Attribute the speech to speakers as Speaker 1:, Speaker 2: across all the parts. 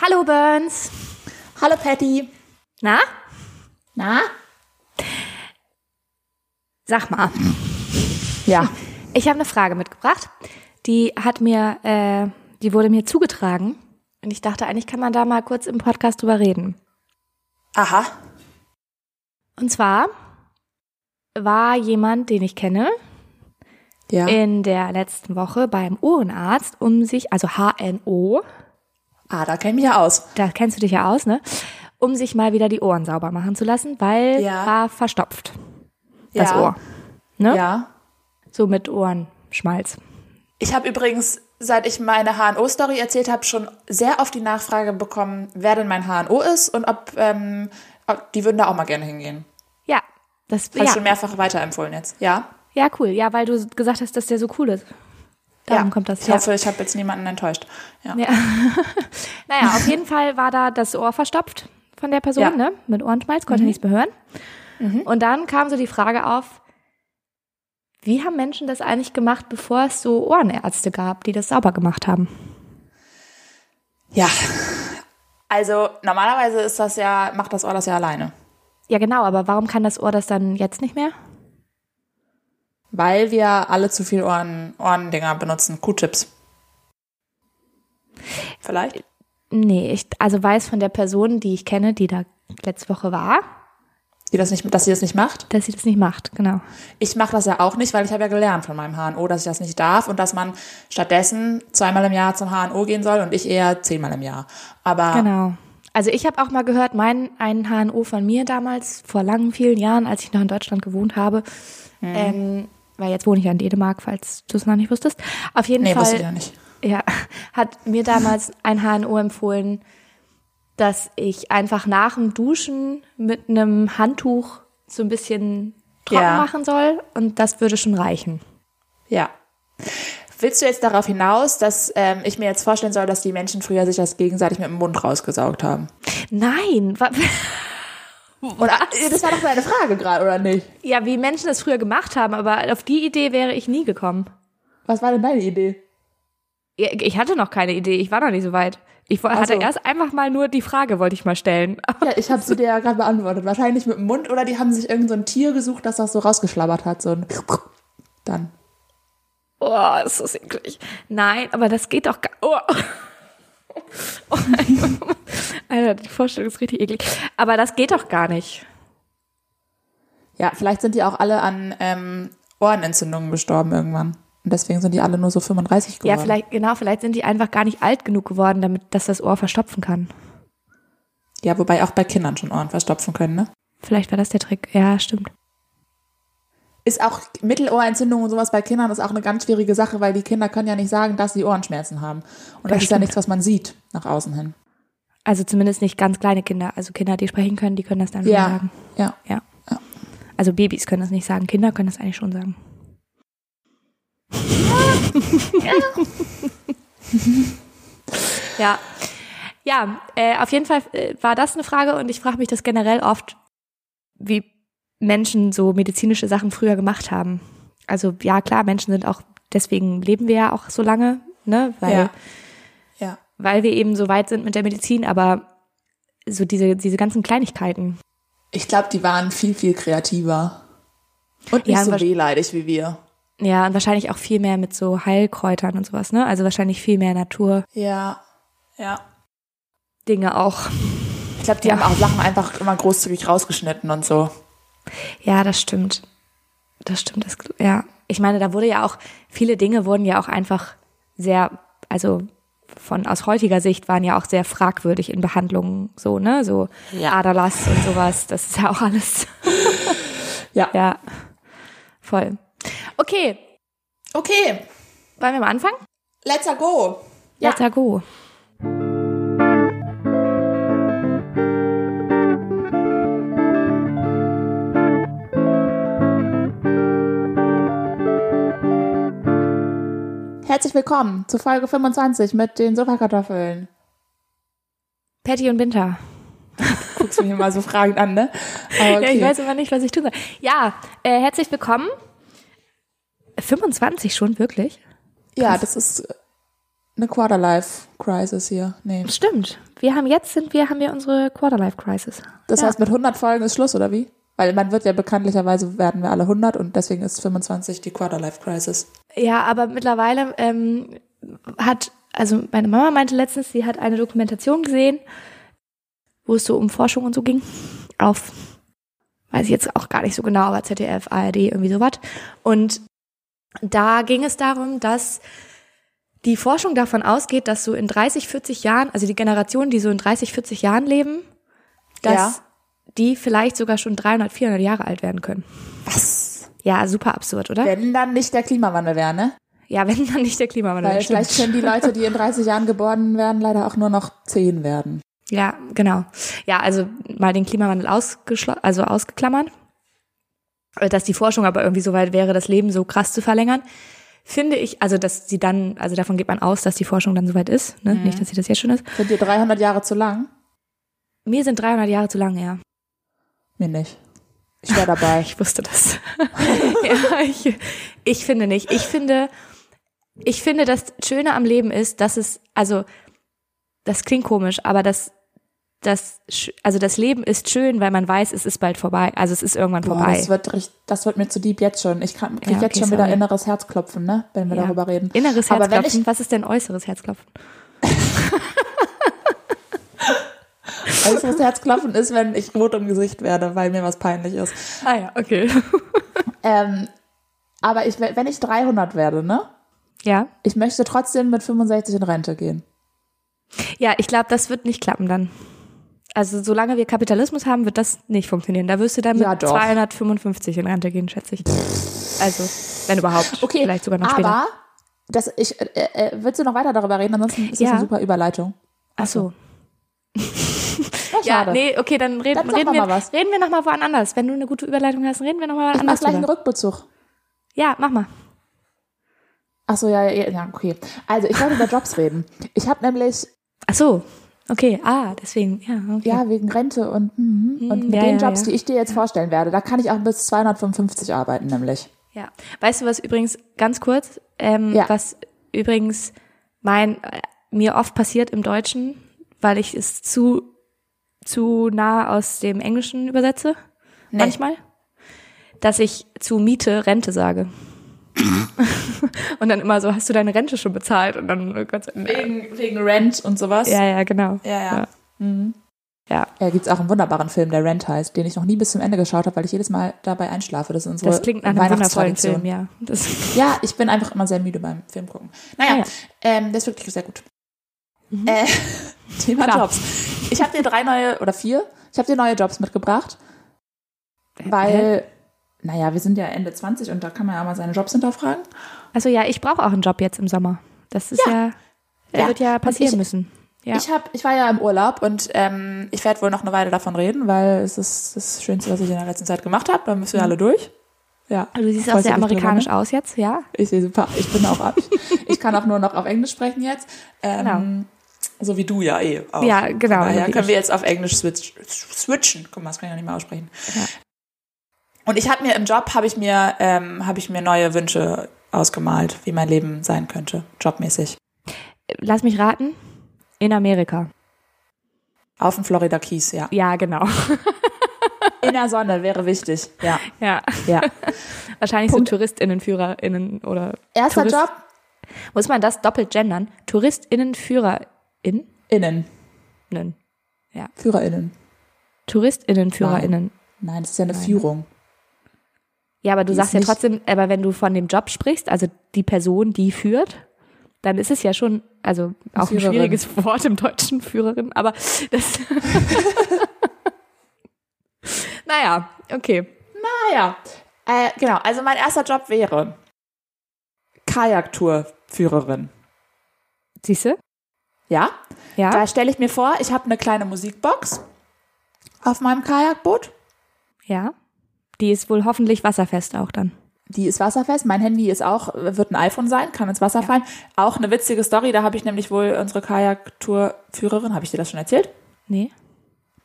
Speaker 1: Hallo Burns.
Speaker 2: Hallo Patty.
Speaker 1: Na?
Speaker 2: Na?
Speaker 1: Sag mal.
Speaker 2: Ja.
Speaker 1: Ich habe eine Frage mitgebracht. Die hat mir, äh, die wurde mir zugetragen. Und ich dachte, eigentlich kann man da mal kurz im Podcast drüber reden.
Speaker 2: Aha.
Speaker 1: Und zwar war jemand, den ich kenne,
Speaker 2: Ja.
Speaker 1: in der letzten Woche beim Ohrenarzt, um sich, also HNO,
Speaker 2: ah, da kenne ich mich ja aus.
Speaker 1: da kennst du dich ja aus, ne? Um sich mal wieder die Ohren sauber machen zu lassen, weil
Speaker 2: Ja.
Speaker 1: war verstopft. Das
Speaker 2: Ja.
Speaker 1: Ohr. Ne?
Speaker 2: Ja.
Speaker 1: So mit Ohrenschmalz.
Speaker 2: Ich habe übrigens, seit ich meine HNO-Story erzählt habe, schon sehr oft die Nachfrage bekommen, wer denn mein HNO ist und ob, ähm, ob die würden da auch mal gerne hingehen.
Speaker 1: Ja, das
Speaker 2: ich
Speaker 1: ja.
Speaker 2: schon mehrfach weiterempfohlen jetzt. Ja.
Speaker 1: ja, cool. Ja, weil du gesagt hast, dass der so cool ist. Darum
Speaker 2: ja.
Speaker 1: kommt das.
Speaker 2: Ich
Speaker 1: ja.
Speaker 2: hoffe, ich habe jetzt niemanden enttäuscht. Ja.
Speaker 1: Ja. naja, auf jeden Fall war da das Ohr verstopft von der Person,
Speaker 2: Ja. Mhm.
Speaker 1: ne? Mit Ohrenschmalz, konnte nichts mehr hören. Und dann kam so die Frage auf, wie haben Menschen das eigentlich gemacht, bevor es so Ohrenärzte gab, die das sauber gemacht haben?
Speaker 2: ja. Also normalerweise ist das ja, macht das Ohr das ja alleine.
Speaker 1: Ja, genau, aber warum kann das Ohr das dann jetzt nicht mehr?
Speaker 2: Weil wir alle zu viel Ohren, Ohrendinger benutzen. Q-Tips. Vielleicht?
Speaker 1: Nee, ich also weiß von der Person, die ich kenne, die da letzte Woche war,
Speaker 2: Die das nicht, dass sie das nicht macht?
Speaker 1: dass sie das nicht macht, genau.
Speaker 2: Ich mache das ja auch nicht, weil ich habe ja gelernt von meinem HNO, dass ich das nicht darf und dass man stattdessen zweimal im Jahr zum HNO gehen soll und ich eher zehnmal im Jahr. Aber
Speaker 1: Genau. Also ich habe auch mal gehört, mein ein HNO von mir damals, vor langen, vielen Jahren, als ich noch in Deutschland gewohnt habe,
Speaker 2: Mhm.
Speaker 1: ähm, weil jetzt wohne ich ja in Dänemark, falls du es noch nicht wusstest. Auf jeden
Speaker 2: nee,
Speaker 1: Fall
Speaker 2: wusste ich ja nicht.
Speaker 1: ja, hat mir damals ein HNO empfohlen, dass ich einfach nach dem Duschen mit einem Handtuch so ein bisschen trocken
Speaker 2: Ja.
Speaker 1: machen soll und das würde schon reichen.
Speaker 2: Ja. Willst du jetzt darauf hinaus, dass ähm, ich mir jetzt vorstellen soll, dass die Menschen früher sich das gegenseitig mit dem Mund rausgesaugt haben?
Speaker 1: Nein,
Speaker 2: Oder das war doch deine Frage gerade, oder nicht?
Speaker 1: ja, wie Menschen das früher gemacht haben, aber auf die Idee wäre ich nie gekommen.
Speaker 2: Was war denn deine Idee?
Speaker 1: Ich hatte noch keine Idee, ich war noch nicht so weit. Ich hatte
Speaker 2: so.
Speaker 1: erst einfach mal nur die Frage, wollte ich mal stellen.
Speaker 2: Ja, ich habe sie dir ja gerade beantwortet. Wahrscheinlich mit dem Mund oder die haben sich irgend so ein Tier gesucht, das das so rausgeschlabbert hat. So ein dann.
Speaker 1: Oh, ist das eklig. Nein, aber das geht doch gar. Oh. Alter, die Vorstellung ist richtig eklig. Aber das geht doch gar nicht.
Speaker 2: Ja, vielleicht sind die auch alle an ähm, Ohrenentzündungen gestorben irgendwann. Und deswegen sind die alle nur so 35 geworden.
Speaker 1: Ja, vielleicht, genau, vielleicht sind die einfach gar nicht alt genug geworden, damit, dass das Ohr verstopfen kann.
Speaker 2: Ja, wobei auch bei Kindern schon Ohren verstopfen können, ne?
Speaker 1: Vielleicht war das der Trick. Ja, stimmt.
Speaker 2: Ist auch Mittelohrentzündung und sowas bei Kindern ist auch eine ganz schwierige Sache, weil die Kinder können ja nicht sagen, dass sie Ohrenschmerzen haben. Und das,
Speaker 1: Das
Speaker 2: ist ja nichts, was man sieht nach außen hin.
Speaker 1: Also zumindest nicht ganz kleine Kinder. Also Kinder, die sprechen können, die können das dann schon
Speaker 2: Ja,
Speaker 1: sagen.
Speaker 2: ja.
Speaker 1: Ja.
Speaker 2: Ja.
Speaker 1: Also Babys können das nicht sagen, Kinder können das eigentlich schon sagen. ja. Ja, äh, auf jeden Fall äh, war das eine Frage und ich frage mich das generell oft, wie Menschen so medizinische Sachen früher gemacht haben. Also ja, klar, Menschen sind auch, deswegen leben wir ja auch so lange, ne? Weil,
Speaker 2: Ja. Ja.
Speaker 1: weil wir eben so weit sind mit der Medizin, aber so diese, diese ganzen Kleinigkeiten.
Speaker 2: Ich glaube, die waren viel, viel kreativer. Und nicht
Speaker 1: Ja,
Speaker 2: so wehleidig wie wir.
Speaker 1: Ja, und wahrscheinlich auch viel mehr mit so Heilkräutern und sowas, ne? Also wahrscheinlich viel mehr Naturdinge
Speaker 2: Ja. Ja.
Speaker 1: auch.
Speaker 2: Ich glaube, die
Speaker 1: Ja.
Speaker 2: haben auch Sachen einfach immer großzügig rausgeschnitten und so.
Speaker 1: Ja, das stimmt. Das stimmt, das, ja. Ich meine, da wurde ja auch, viele Dinge wurden ja auch einfach sehr, also von aus heutiger Sicht waren ja auch sehr fragwürdig in Behandlungen, so, ne? So
Speaker 2: Ja.
Speaker 1: Aderlass und sowas, das ist ja auch alles.
Speaker 2: Ja.
Speaker 1: ja. Voll. Okay,
Speaker 2: Okay,
Speaker 1: wollen wir mal anfangen?
Speaker 2: let's go. Ja.
Speaker 1: Let's go.
Speaker 2: Herzlich willkommen zu Folge 25 mit den Sofakartoffeln.
Speaker 1: Patty und Winter.
Speaker 2: Guckst du mich immer so fragend an, ne? Aber
Speaker 1: Ja, ich weiß aber nicht, was ich tun soll. Ja, äh, herzlich willkommen. 25 schon, wirklich?
Speaker 2: Ja, das ist eine Quarterlife-Crisis hier. Nee.
Speaker 1: Stimmt. Wir haben jetzt sind wir, haben wir unsere Quarterlife-Crisis.
Speaker 2: Das
Speaker 1: Ja.
Speaker 2: heißt, mit 100 Folgen ist Schluss, oder wie? Weil man wird ja bekanntlicherweise, werden wir alle 100 und deswegen ist 25 die Quarterlife-Crisis.
Speaker 1: Ja, aber mittlerweile ähm, hat, also meine Mama meinte letztens, sie hat eine Dokumentation gesehen, wo es so um Forschung und so ging. Auf, weiß ich jetzt auch gar nicht so genau, aber ZDF, ARD, irgendwie sowas. Und da ging es darum, dass die Forschung davon ausgeht, dass so in 30, 40 Jahren, also die Generation, die so in 30, 40 Jahren leben, dass
Speaker 2: Ja.
Speaker 1: Die vielleicht sogar schon 300, 400 Jahre alt werden können.
Speaker 2: Was?
Speaker 1: Ja, super absurd, oder?
Speaker 2: Wenn dann nicht der Klimawandel wäre, ne?
Speaker 1: Ja, wenn dann nicht der Klimawandel stimmt.
Speaker 2: vielleicht können die Leute, die in 30 Jahren geboren werden, leider auch nur noch 10 werden.
Speaker 1: Ja, genau. Ja, also mal den Klimawandel ausgeschlo also ausgeklammert. Äh, Dass die Forschung aber irgendwie so weit wäre, das Leben so krass zu verlängern, finde ich, also dass sie dann, also davon geht man aus, dass die Forschung dann soweit ist, ne? nicht, dass sie das jetzt schon ist.
Speaker 2: Sind dir 300 Jahre zu lang?
Speaker 1: Mir sind 300 Jahre zu lang, ja.
Speaker 2: Mir nicht. Ich wäre dabei.
Speaker 1: Ich wusste das. ja, ich, ich finde nicht. Ich finde, ich finde, das Schöne am Leben ist, dass es, also, das klingt komisch, aber das, das, also das Leben ist schön, weil man weiß, es ist bald vorbei. Also es ist irgendwann
Speaker 2: Boah,
Speaker 1: vorbei.
Speaker 2: das wird, richt- das wird mir zu deep jetzt schon. Ich kann, krieg
Speaker 1: Ja,
Speaker 2: jetzt
Speaker 1: okay,
Speaker 2: schon wieder
Speaker 1: sorry.
Speaker 2: inneres Herzklopfen, ne? Wenn wir
Speaker 1: Ja.
Speaker 2: darüber reden.
Speaker 1: Inneres
Speaker 2: Aber wenn
Speaker 1: Herzklopfen.
Speaker 2: ich-
Speaker 1: Was ist denn äußeres Herzklopfen?
Speaker 2: Äußeres Herzklopfen ist, wenn ich rot im Gesicht werde, weil mir was peinlich ist.
Speaker 1: Ah ja, okay.
Speaker 2: Ähm, aber ich, wenn ich 300 werde, ne?
Speaker 1: ja.
Speaker 2: Ich möchte trotzdem mit 65 in Rente gehen.
Speaker 1: Ja, ich glaube, das wird nicht klappen dann. Also solange wir Kapitalismus haben, wird das nicht funktionieren. Da wirst du dann mit
Speaker 2: Ja, doch.
Speaker 1: 255 in Rente gehen, schätze ich. Also, wenn überhaupt.
Speaker 2: Okay,
Speaker 1: Vielleicht sogar noch später.
Speaker 2: aber das, ich, äh, äh, willst du noch weiter darüber reden? Ansonsten ist das
Speaker 1: Ja.
Speaker 2: eine super Überleitung.
Speaker 1: Ach so.
Speaker 2: Ja,
Speaker 1: Ja,
Speaker 2: schade.
Speaker 1: nee, okay, dann reden,
Speaker 2: Dann
Speaker 1: reden, wir,
Speaker 2: was.
Speaker 1: reden wir noch mal woanders. Wenn du eine gute Überleitung hast, reden wir noch mal
Speaker 2: ich mach gleich einen. Rückbezug.
Speaker 1: Ja, mach mal.
Speaker 2: Ach so, ja, ja, ja, okay. Also ich wollte über Jobs reden. Ich habe nämlich,
Speaker 1: Ach so. Okay, ah, deswegen, ja, okay.
Speaker 2: ja, wegen Rente und, mhm, und mit
Speaker 1: ja,
Speaker 2: den
Speaker 1: ja,
Speaker 2: Jobs, die ich dir jetzt vorstellen werde, da kann ich auch bis 255 arbeiten, nämlich.
Speaker 1: Ja. Weißt du, was übrigens ganz kurz, ähm, was übrigens mein äh, mir oft passiert im Deutschen, weil ich es zu zu nah aus dem Englischen übersetze,
Speaker 2: Nee.
Speaker 1: manchmal, dass ich zu Miete Rente sage. und dann immer so, hast du deine Rente schon bezahlt? Und dann, oh Gott,
Speaker 2: Wegen, wegen Rent und sowas.
Speaker 1: ja, ja, genau.
Speaker 2: ja. ja.
Speaker 1: Ja.
Speaker 2: Mhm.
Speaker 1: Ja,
Speaker 2: Ja, gibt's auch einen wunderbaren Film, der Rent heißt, den ich noch nie bis zum Ende geschaut habe, weil ich jedes Mal dabei einschlafe. Das ist unsere
Speaker 1: das klingt nach einem wundervollen. Film, ja. Das,
Speaker 2: Ja, ich bin einfach immer sehr müde beim Film gucken. Naja,
Speaker 1: Ah, ja.
Speaker 2: ähm, der ist wirklich sehr gut. Äh, Thema
Speaker 1: Klar.
Speaker 2: Jobs. Ich habe dir drei neue oder vier. Ich habe dir neue Jobs mitgebracht, weil, naja, wir sind ja Ende 20 und da kann man ja mal seine Jobs hinterfragen.
Speaker 1: Also ja, ich brauche auch einen Job jetzt im Sommer. Das ist ja, der
Speaker 2: Ja.
Speaker 1: wird ja passieren
Speaker 2: ich-
Speaker 1: müssen. Ja.
Speaker 2: Ich, hab, ich war ja im Urlaub und ähm, ich werde wohl noch eine Weile davon reden, weil es ist das Schönste, was ich in der letzten Zeit gemacht habe. Da müssen wir alle durch. Ja.
Speaker 1: Also du siehst auch sehr amerikanisch
Speaker 2: ne?
Speaker 1: aus jetzt, ja?
Speaker 2: Ich sehe super. Ich bin auch ab. Ich kann auch nur noch auf Englisch sprechen jetzt. Ähm, So wie du ja eh auch.
Speaker 1: Ja, genau,
Speaker 2: daher
Speaker 1: so wie
Speaker 2: können
Speaker 1: ich.
Speaker 2: wir jetzt auf Englisch switch, switchen. Guck mal, das kann ich noch nicht mal aussprechen.
Speaker 1: Ja.
Speaker 2: Und ich habe mir im Job habe ich mir ähm, habe ich mir neue Wünsche ausgemalt, wie mein Leben sein könnte, jobmäßig.
Speaker 1: Lass mich raten. In Amerika.
Speaker 2: Auf dem Florida Keys, ja.
Speaker 1: Ja, genau.
Speaker 2: In der Sonne wäre wichtig. Ja,
Speaker 1: Ja.
Speaker 2: ja.
Speaker 1: Wahrscheinlich
Speaker 2: Punkt.
Speaker 1: so TouristInnen, FührerInnen oder.
Speaker 2: Erster
Speaker 1: Tourist-
Speaker 2: Job
Speaker 1: Muss man das doppelt gendern? TouristInnen, FührerInnen?
Speaker 2: innen, FührerInnen.
Speaker 1: TouristInnen, FührerInnen.
Speaker 2: Nein, das ist ja eine Führung.
Speaker 1: Ja, aber du
Speaker 2: Die
Speaker 1: sagst ja trotzdem, aber wenn du von dem Job sprichst, also die Person, die führt, dann ist es ja schon, also auch ein
Speaker 2: Führerin.
Speaker 1: schwieriges Wort im Deutschen, Führerin, aber das. naja, okay.
Speaker 2: Naja, äh, genau. Also mein erster Job wäre Kajaktourführerin.
Speaker 1: Siehst du?
Speaker 2: Ja,
Speaker 1: Ja.
Speaker 2: da stelle ich mir vor, ich habe eine kleine Musikbox auf meinem Kajakboot.
Speaker 1: ja. Die ist wohl hoffentlich wasserfest auch dann.
Speaker 2: Die ist wasserfest. Mein Handy ist auch, wird ein iPhone sein, kann ins Wasser fallen. Auch eine witzige Story, da habe ich nämlich wohl unsere Kajaktourführerin, habe ich dir das schon erzählt?
Speaker 1: Nee.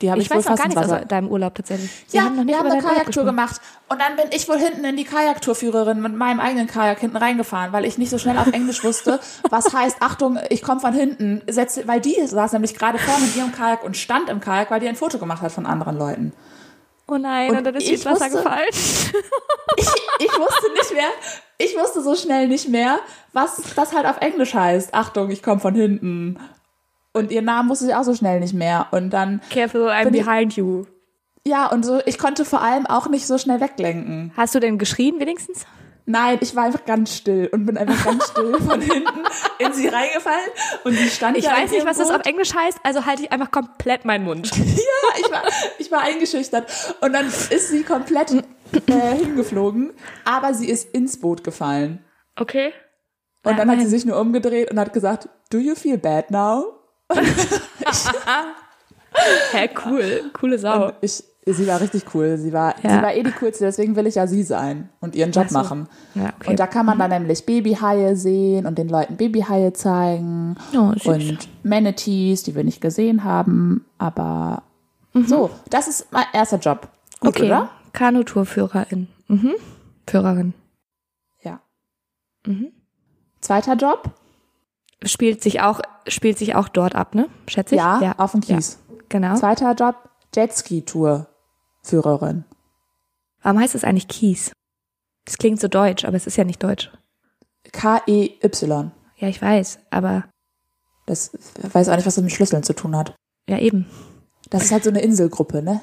Speaker 2: Die habe ich,
Speaker 1: Ich weiß
Speaker 2: wohl
Speaker 1: noch gar
Speaker 2: fast
Speaker 1: nichts aus deinem Urlaub tatsächlich.
Speaker 2: Ja,
Speaker 1: haben noch nicht
Speaker 2: wir haben eine Kajaktour gemacht. Und dann bin ich wohl hinten in die Kajaktourführerin mit meinem eigenen Kajak hinten reingefahren, weil ich nicht so schnell auf Englisch wusste, was heißt, Achtung, ich komme von hinten. Setz, weil die saß nämlich gerade vorne in ihrem Kajak und stand im Kajak, weil die ein Foto gemacht hat von anderen Leuten.
Speaker 1: Oh nein,
Speaker 2: Und
Speaker 1: und, dann ist sie ins Wasser
Speaker 2: wusste-
Speaker 1: gefallen.
Speaker 2: Ich, ich wusste nicht mehr, ich wusste so schnell nicht mehr, was das halt auf Englisch heißt. Achtung, ich komme von hinten. Und ihren Namen wusste ich auch so schnell nicht mehr. Und dann,
Speaker 1: Careful, I'm
Speaker 2: Bin ich-
Speaker 1: behind you.
Speaker 2: ja, und so, ich konnte vor allem auch nicht so schnell weglenken.
Speaker 1: Hast du denn geschrien wenigstens?
Speaker 2: Nein, ich war einfach ganz still und bin einfach ganz still von hinten in sie reingefallen und sie stand
Speaker 1: Ich weiß nicht, was das
Speaker 2: Boot.
Speaker 1: auf Englisch heißt, also halte ich einfach komplett meinen Mund.
Speaker 2: Ja, ich war, ich war eingeschüchtert und dann ist sie komplett äh, hingeflogen, aber sie ist ins Boot gefallen.
Speaker 1: Okay.
Speaker 2: Und dann hat sie sich nur umgedreht und hat gesagt, do you feel bad now?
Speaker 1: Hä, cool. Coole Sau.
Speaker 2: Und ich, sie war richtig cool. Sie war,
Speaker 1: Ja.
Speaker 2: sie war eh die coolste, deswegen will ich ja sie sein und ihren Job
Speaker 1: so.
Speaker 2: machen.
Speaker 1: Ja, okay.
Speaker 2: Und da kann man dann nämlich Babyhaie sehen und den Leuten Babyhaie zeigen.
Speaker 1: Oh,
Speaker 2: und Manatees, die wir nicht gesehen haben. Aber so, das ist mein erster Job. Gut,
Speaker 1: okay.
Speaker 2: oder?
Speaker 1: Kanutourführerin. Mhm. Führerin.
Speaker 2: Ja.
Speaker 1: Mhm.
Speaker 2: Zweiter Job?
Speaker 1: Spielt sich auch, spielt sich auch dort ab, ne? Schätze ich?
Speaker 2: Ja, auf dem Kies.
Speaker 1: Ja, genau.
Speaker 2: Zweiter Job? Jetski-Tour-Führerin.
Speaker 1: Warum heißt es eigentlich Kies? Das klingt so deutsch, aber es ist ja nicht deutsch.
Speaker 2: K-E-Y.
Speaker 1: Ja, ich weiß, aber
Speaker 2: Das ich weiß auch nicht, was das mit Schlüsseln zu tun hat.
Speaker 1: ja eben.
Speaker 2: Das ist halt so eine Inselgruppe, ne?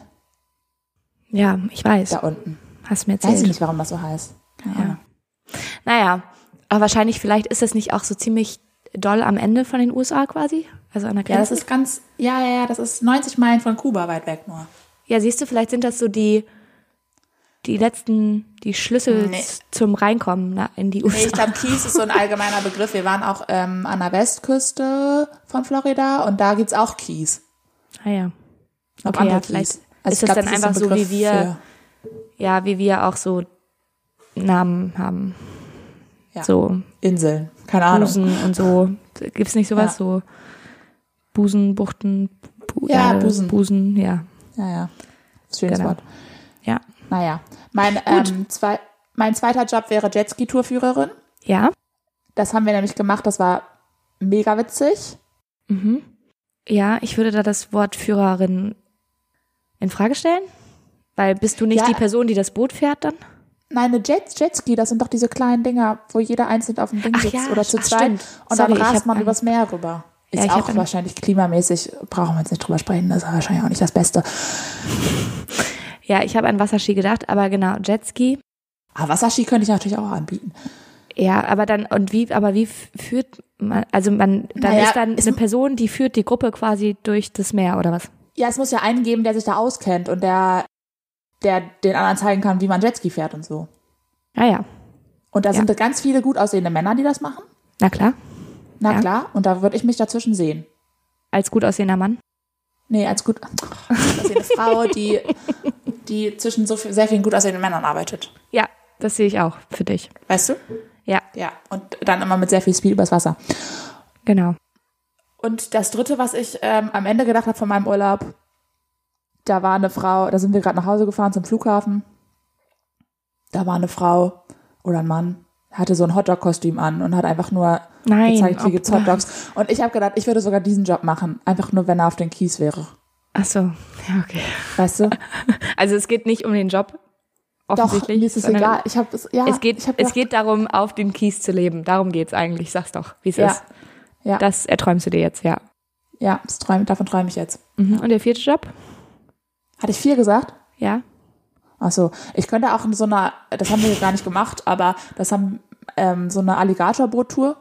Speaker 1: Ja, ich weiß.
Speaker 2: Da unten.
Speaker 1: Hast mir
Speaker 2: Weiß
Speaker 1: erzählt.
Speaker 2: ich nicht, warum das so heißt.
Speaker 1: Ja.
Speaker 2: Ahnung.
Speaker 1: Naja, aber wahrscheinlich, vielleicht ist das nicht auch so ziemlich doll am Ende von den USA quasi? Also an der
Speaker 2: Ja, das
Speaker 1: Grenze?
Speaker 2: ist ganz, ja, ja, ja, das ist 90 Meilen von Kuba weit weg nur.
Speaker 1: Ja, siehst du, vielleicht sind das so die, die letzten, die Schlüssel
Speaker 2: Nee.
Speaker 1: zum Reinkommen na, in die USA.
Speaker 2: Nee, ich glaube, Kies ist so ein allgemeiner Begriff. Wir waren auch ähm, an der Westküste von Florida und da gibt's auch Kies.
Speaker 1: ah ja.
Speaker 2: Noch
Speaker 1: Okay, ja, vielleicht
Speaker 2: Keys. Also
Speaker 1: ist das dann einfach so,
Speaker 2: Begriff
Speaker 1: wie wir- Ja, wie wir auch so Namen haben.
Speaker 2: Ja.
Speaker 1: So
Speaker 2: Inseln. Keine Ahnung.
Speaker 1: Busen und so. Gibt's nicht sowas?
Speaker 2: Ja.
Speaker 1: So Busen, Buchten, Bu
Speaker 2: Ja,
Speaker 1: Erde,
Speaker 2: Busen.
Speaker 1: Busen, ja.
Speaker 2: Ja, ja. Schönes
Speaker 1: Genau.
Speaker 2: Wort.
Speaker 1: Ja.
Speaker 2: Naja, mein, ähm, zwei, mein zweiter Job wäre Jetski-Tourführerin.
Speaker 1: Ja.
Speaker 2: Das haben wir nämlich gemacht. Das war mega witzig.
Speaker 1: Mhm. Ja, ich würde da das Wort Führerin in Frage stellen. Weil bist du nicht
Speaker 2: Ja.
Speaker 1: die Person, die das Boot fährt dann?
Speaker 2: Nein, eine Jet, Jetski, das sind doch diese kleinen Dinger, wo jeder einzeln auf dem Ding
Speaker 1: Ach
Speaker 2: sitzt
Speaker 1: ja,
Speaker 2: oder zu zweit. Und
Speaker 1: Sorry,
Speaker 2: dann rast man
Speaker 1: an-
Speaker 2: übers Meer rüber.
Speaker 1: Ja,
Speaker 2: Ist
Speaker 1: ich hab
Speaker 2: auch wahrscheinlich klimamäßig, brauchen wir jetzt nicht drüber sprechen, das ist wahrscheinlich auch nicht das Beste.
Speaker 1: Ja, ich habe an Wasserski gedacht, aber genau, Jetski.
Speaker 2: Aber Wasserski könnte ich natürlich auch anbieten.
Speaker 1: Ja, aber dann, und wie, aber wie führt man, also man, dann
Speaker 2: Naja,
Speaker 1: ist dann eine Person, die führt die Gruppe quasi durch das Meer oder was?
Speaker 2: Ja, es muss ja einen geben, der sich da auskennt und der, der den anderen zeigen kann, wie man Jetski fährt und so.
Speaker 1: Ja, ja.
Speaker 2: Und da
Speaker 1: Ja.
Speaker 2: sind ganz viele gut aussehende Männer, die das machen.
Speaker 1: Na klar.
Speaker 2: Na
Speaker 1: Ja.
Speaker 2: klar, und da würde ich mich dazwischen sehen.
Speaker 1: Als gut aussehender Mann.
Speaker 2: Nee, als gut, gut aussehende Frau, die, die zwischen so viel, sehr vielen gut aussehenden Männern arbeitet.
Speaker 1: Ja, das sehe ich auch für dich.
Speaker 2: Weißt du?
Speaker 1: Ja,
Speaker 2: Ja. Und dann immer mit sehr viel Speed übers Wasser.
Speaker 1: genau.
Speaker 2: Und das dritte, was ich ähm, am Ende gedacht habe von meinem Urlaub, da war eine Frau, da sind wir gerade nach Hause gefahren zum Flughafen. Da war eine Frau oder ein Mann, hatte so ein Hotdog-Kostüm an und hat einfach nur
Speaker 1: Nein,
Speaker 2: gezeigt, wie
Speaker 1: ob-
Speaker 2: gibt's Hotdogs. Und ich habe gedacht, ich würde sogar diesen Job machen, einfach nur, wenn er auf den Kies wäre.
Speaker 1: Ach so, ja, okay.
Speaker 2: Weißt du?
Speaker 1: Also es geht nicht um den Job,
Speaker 2: Doch,
Speaker 1: offensichtlich.
Speaker 2: mir ist es egal. Ich habe es, ja,
Speaker 1: Es geht, es
Speaker 2: gedacht,
Speaker 1: geht darum, auf dem Kies zu leben. Darum geht's eigentlich. Sag's doch, wie es
Speaker 2: Ja.
Speaker 1: ist.
Speaker 2: Ja.
Speaker 1: Das erträumst du dir jetzt, ja.
Speaker 2: ja, das träum, davon träume ich jetzt.
Speaker 1: Mhm. Und der vierte Job?
Speaker 2: Hatte ich vier gesagt?
Speaker 1: Ja.
Speaker 2: Ach so, ich könnte auch in so einer, das haben wir gar nicht gemacht, aber das haben ähm, so eine Alligatorboot-Tour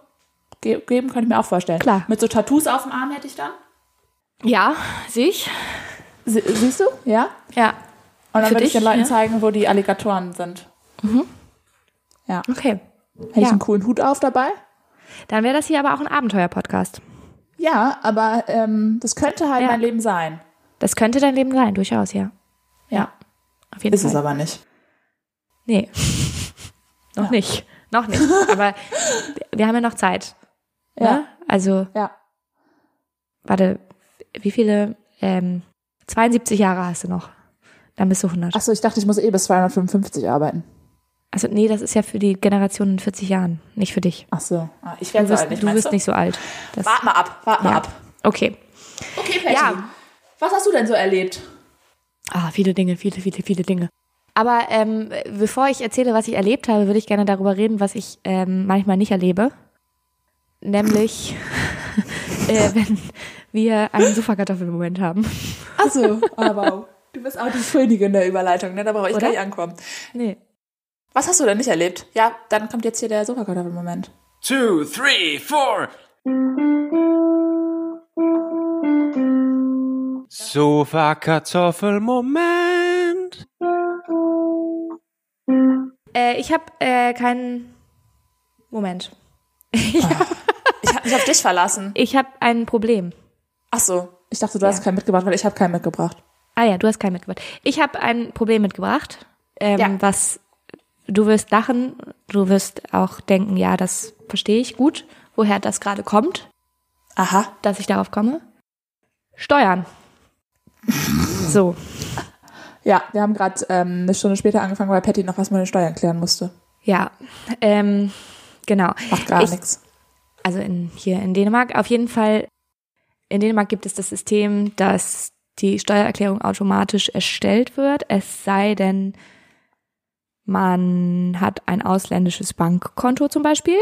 Speaker 2: ge geben, könnte ich mir auch vorstellen.
Speaker 1: Klar.
Speaker 2: Mit so Tattoos auf dem Arm hätte ich dann.
Speaker 1: Ja, sehe ich.
Speaker 2: Sie siehst du? Ja.
Speaker 1: Ja.
Speaker 2: Und dann würde ich den Leuten
Speaker 1: ja.
Speaker 2: zeigen, wo die Alligatoren sind. Ja.
Speaker 1: Okay.
Speaker 2: Hätte ich
Speaker 1: Ja.
Speaker 2: einen coolen Hut auf dabei?
Speaker 1: Dann wäre das hier aber auch ein Abenteuer-Podcast.
Speaker 2: Ja, aber ähm, das könnte halt
Speaker 1: Ja.
Speaker 2: mein Leben sein.
Speaker 1: Das könnte dein Leben sein, durchaus, ja.
Speaker 2: Ja.
Speaker 1: Auf jeden
Speaker 2: Ist
Speaker 1: Fall.
Speaker 2: es aber nicht.
Speaker 1: Nee. noch
Speaker 2: Ja.
Speaker 1: nicht. Noch nicht. Aber wir haben ja noch Zeit.
Speaker 2: Ja.
Speaker 1: Ne? Also,
Speaker 2: Ja.
Speaker 1: warte, wie viele, ähm, 72 Jahre hast du noch. Dann bist du 100.
Speaker 2: Achso, ich dachte, ich muss eh bis 255 arbeiten.
Speaker 1: Also nee, das ist ja für die Generation in 40 Jahren, nicht für dich.
Speaker 2: Ach so. Ah, ich
Speaker 1: Du
Speaker 2: werde so
Speaker 1: wirst,
Speaker 2: alt nicht,
Speaker 1: du nicht so alt. Das,
Speaker 2: Wart mal ab, wart mal
Speaker 1: ja.
Speaker 2: ab.
Speaker 1: Okay.
Speaker 2: Okay, Patty.
Speaker 1: Ja.
Speaker 2: Was hast du denn so erlebt?
Speaker 1: Ah, viele Dinge, viele, viele, viele Dinge. Aber ähm, bevor ich erzähle, was ich erlebt habe, würde ich gerne darüber reden, was ich ähm, manchmal nicht erlebe. Nämlich, äh, wenn wir einen Sofakartoffelmoment haben.
Speaker 2: Achso, ah, wow. Du bist auch die Königin in der Überleitung, ne? Da brauche ich
Speaker 1: Oder?
Speaker 2: gleich ankommen.
Speaker 1: Nee.
Speaker 2: Was hast du denn nicht erlebt? Ja, dann kommt jetzt hier der Sofakartoffel-Moment.
Speaker 3: two, three, four. Sofa-Kartoffel-Moment.
Speaker 1: Äh, ich habe äh, keinen Moment.
Speaker 2: Ich habe mich auf dich verlassen.
Speaker 1: Ich habe ein Problem.
Speaker 2: Ach so, ich dachte, du hast
Speaker 1: Ja.
Speaker 2: keinen mitgebracht, weil ich habe keinen mitgebracht.
Speaker 1: Ah ja, du hast keinen mitgebracht. Ich habe ein Problem mitgebracht, ähm,
Speaker 2: Ja.
Speaker 1: was du wirst lachen, du wirst auch denken, ja, das verstehe ich gut, woher das gerade kommt,
Speaker 2: Aha.
Speaker 1: dass ich darauf komme. Steuern. so,
Speaker 2: Ja, wir haben gerade ähm, eine Stunde später angefangen, weil Patty noch was mit den Steuern klären musste.
Speaker 1: ja, ähm, genau.
Speaker 2: Macht gar
Speaker 1: Ich-
Speaker 2: nichts.
Speaker 1: Also in, hier in Dänemark auf jeden Fall. In Dänemark gibt es das System, dass die Steuererklärung automatisch erstellt wird, es sei denn, man hat ein ausländisches Bankkonto zum Beispiel.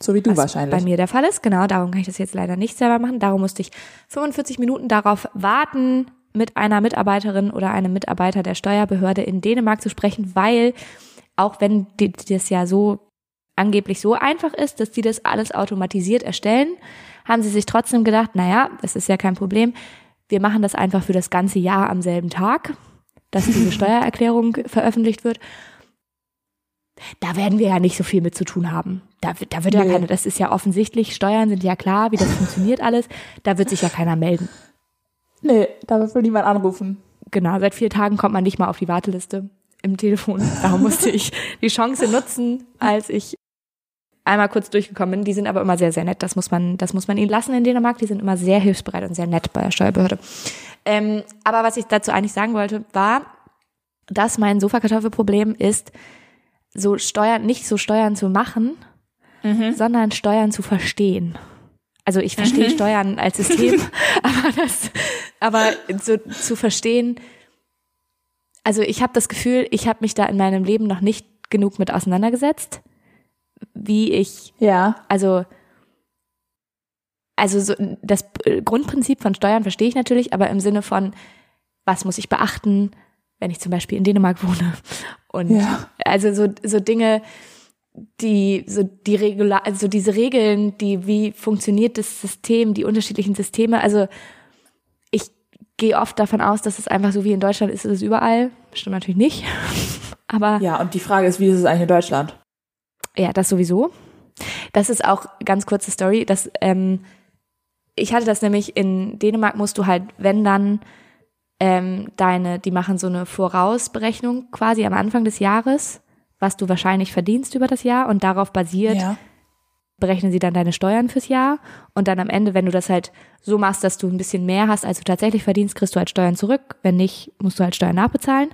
Speaker 2: So wie du
Speaker 1: was
Speaker 2: wahrscheinlich.
Speaker 1: bei mir der Fall ist. Genau, darum kann ich das jetzt leider nicht selber machen. Darum musste ich 45 Minuten darauf warten, mit einer Mitarbeiterin oder einem Mitarbeiter der Steuerbehörde in Dänemark zu sprechen, weil auch wenn die, das ja so angeblich so einfach ist, dass die das alles automatisiert erstellen, haben sie sich trotzdem gedacht, naja, das ist ja kein Problem. Wir machen das einfach für das ganze Jahr am selben Tag, dass diese Steuererklärung veröffentlicht wird. Da werden wir ja nicht so viel mit zu tun haben. Da, wird- da wird ja
Speaker 2: Nee.
Speaker 1: keine, das ist ja offensichtlich, Steuern sind ja klar, wie das funktioniert alles. Da wird sich ja keiner melden.
Speaker 2: Nee, da will niemand anrufen.
Speaker 1: Genau, seit vier Tagen kommt man nicht mal auf die Warteliste im Telefon. Darum musste ich die Chance nutzen, als ich einmal kurz durchgekommen bin. Die sind aber immer sehr, sehr nett. Das muss man, das muss man ihnen lassen in Dänemark. Die sind immer sehr hilfsbereit und sehr nett bei der Steuerbehörde. Ähm, aber was ich dazu eigentlich sagen wollte, war, dass mein Sofakartoffelproblem ist, so Steuern, nicht so Steuern zu machen, sondern Steuern zu verstehen. Also ich verstehe Steuern als System, aber das, aber so zu verstehen, also ich habe das Gefühl, ich habe mich da in meinem Leben noch nicht genug mit auseinandergesetzt, wie ich,
Speaker 2: Ja.
Speaker 1: also also so das Grundprinzip von Steuern verstehe ich natürlich, aber im Sinne von, was muss ich beachten, wenn ich zum Beispiel in Dänemark wohne und
Speaker 2: Ja.
Speaker 1: also so so Dinge, die so die Regular, also diese Regeln, die wie funktioniert das System, die unterschiedlichen Systeme, also ich gehe oft davon aus, dass es einfach so wie in Deutschland ist, ist es überall. Stimmt natürlich nicht. Aber
Speaker 2: Ja, und die Frage ist, wie ist es eigentlich in Deutschland?
Speaker 1: ja, das sowieso. Das ist auch ganz kurze Story. dass ähm, ich hatte das nämlich in Dänemark musst du halt, wenn dann ähm, deine, die machen so eine Vorausberechnung quasi am Anfang des Jahres, was du wahrscheinlich verdienst über das Jahr und darauf basiert
Speaker 2: Ja.
Speaker 1: berechnen sie dann deine Steuern fürs Jahr und dann am Ende, wenn du das halt so machst, dass du ein bisschen mehr hast, als du tatsächlich verdienst, kriegst du halt Steuern zurück. Wenn nicht, musst du halt Steuern nachbezahlen.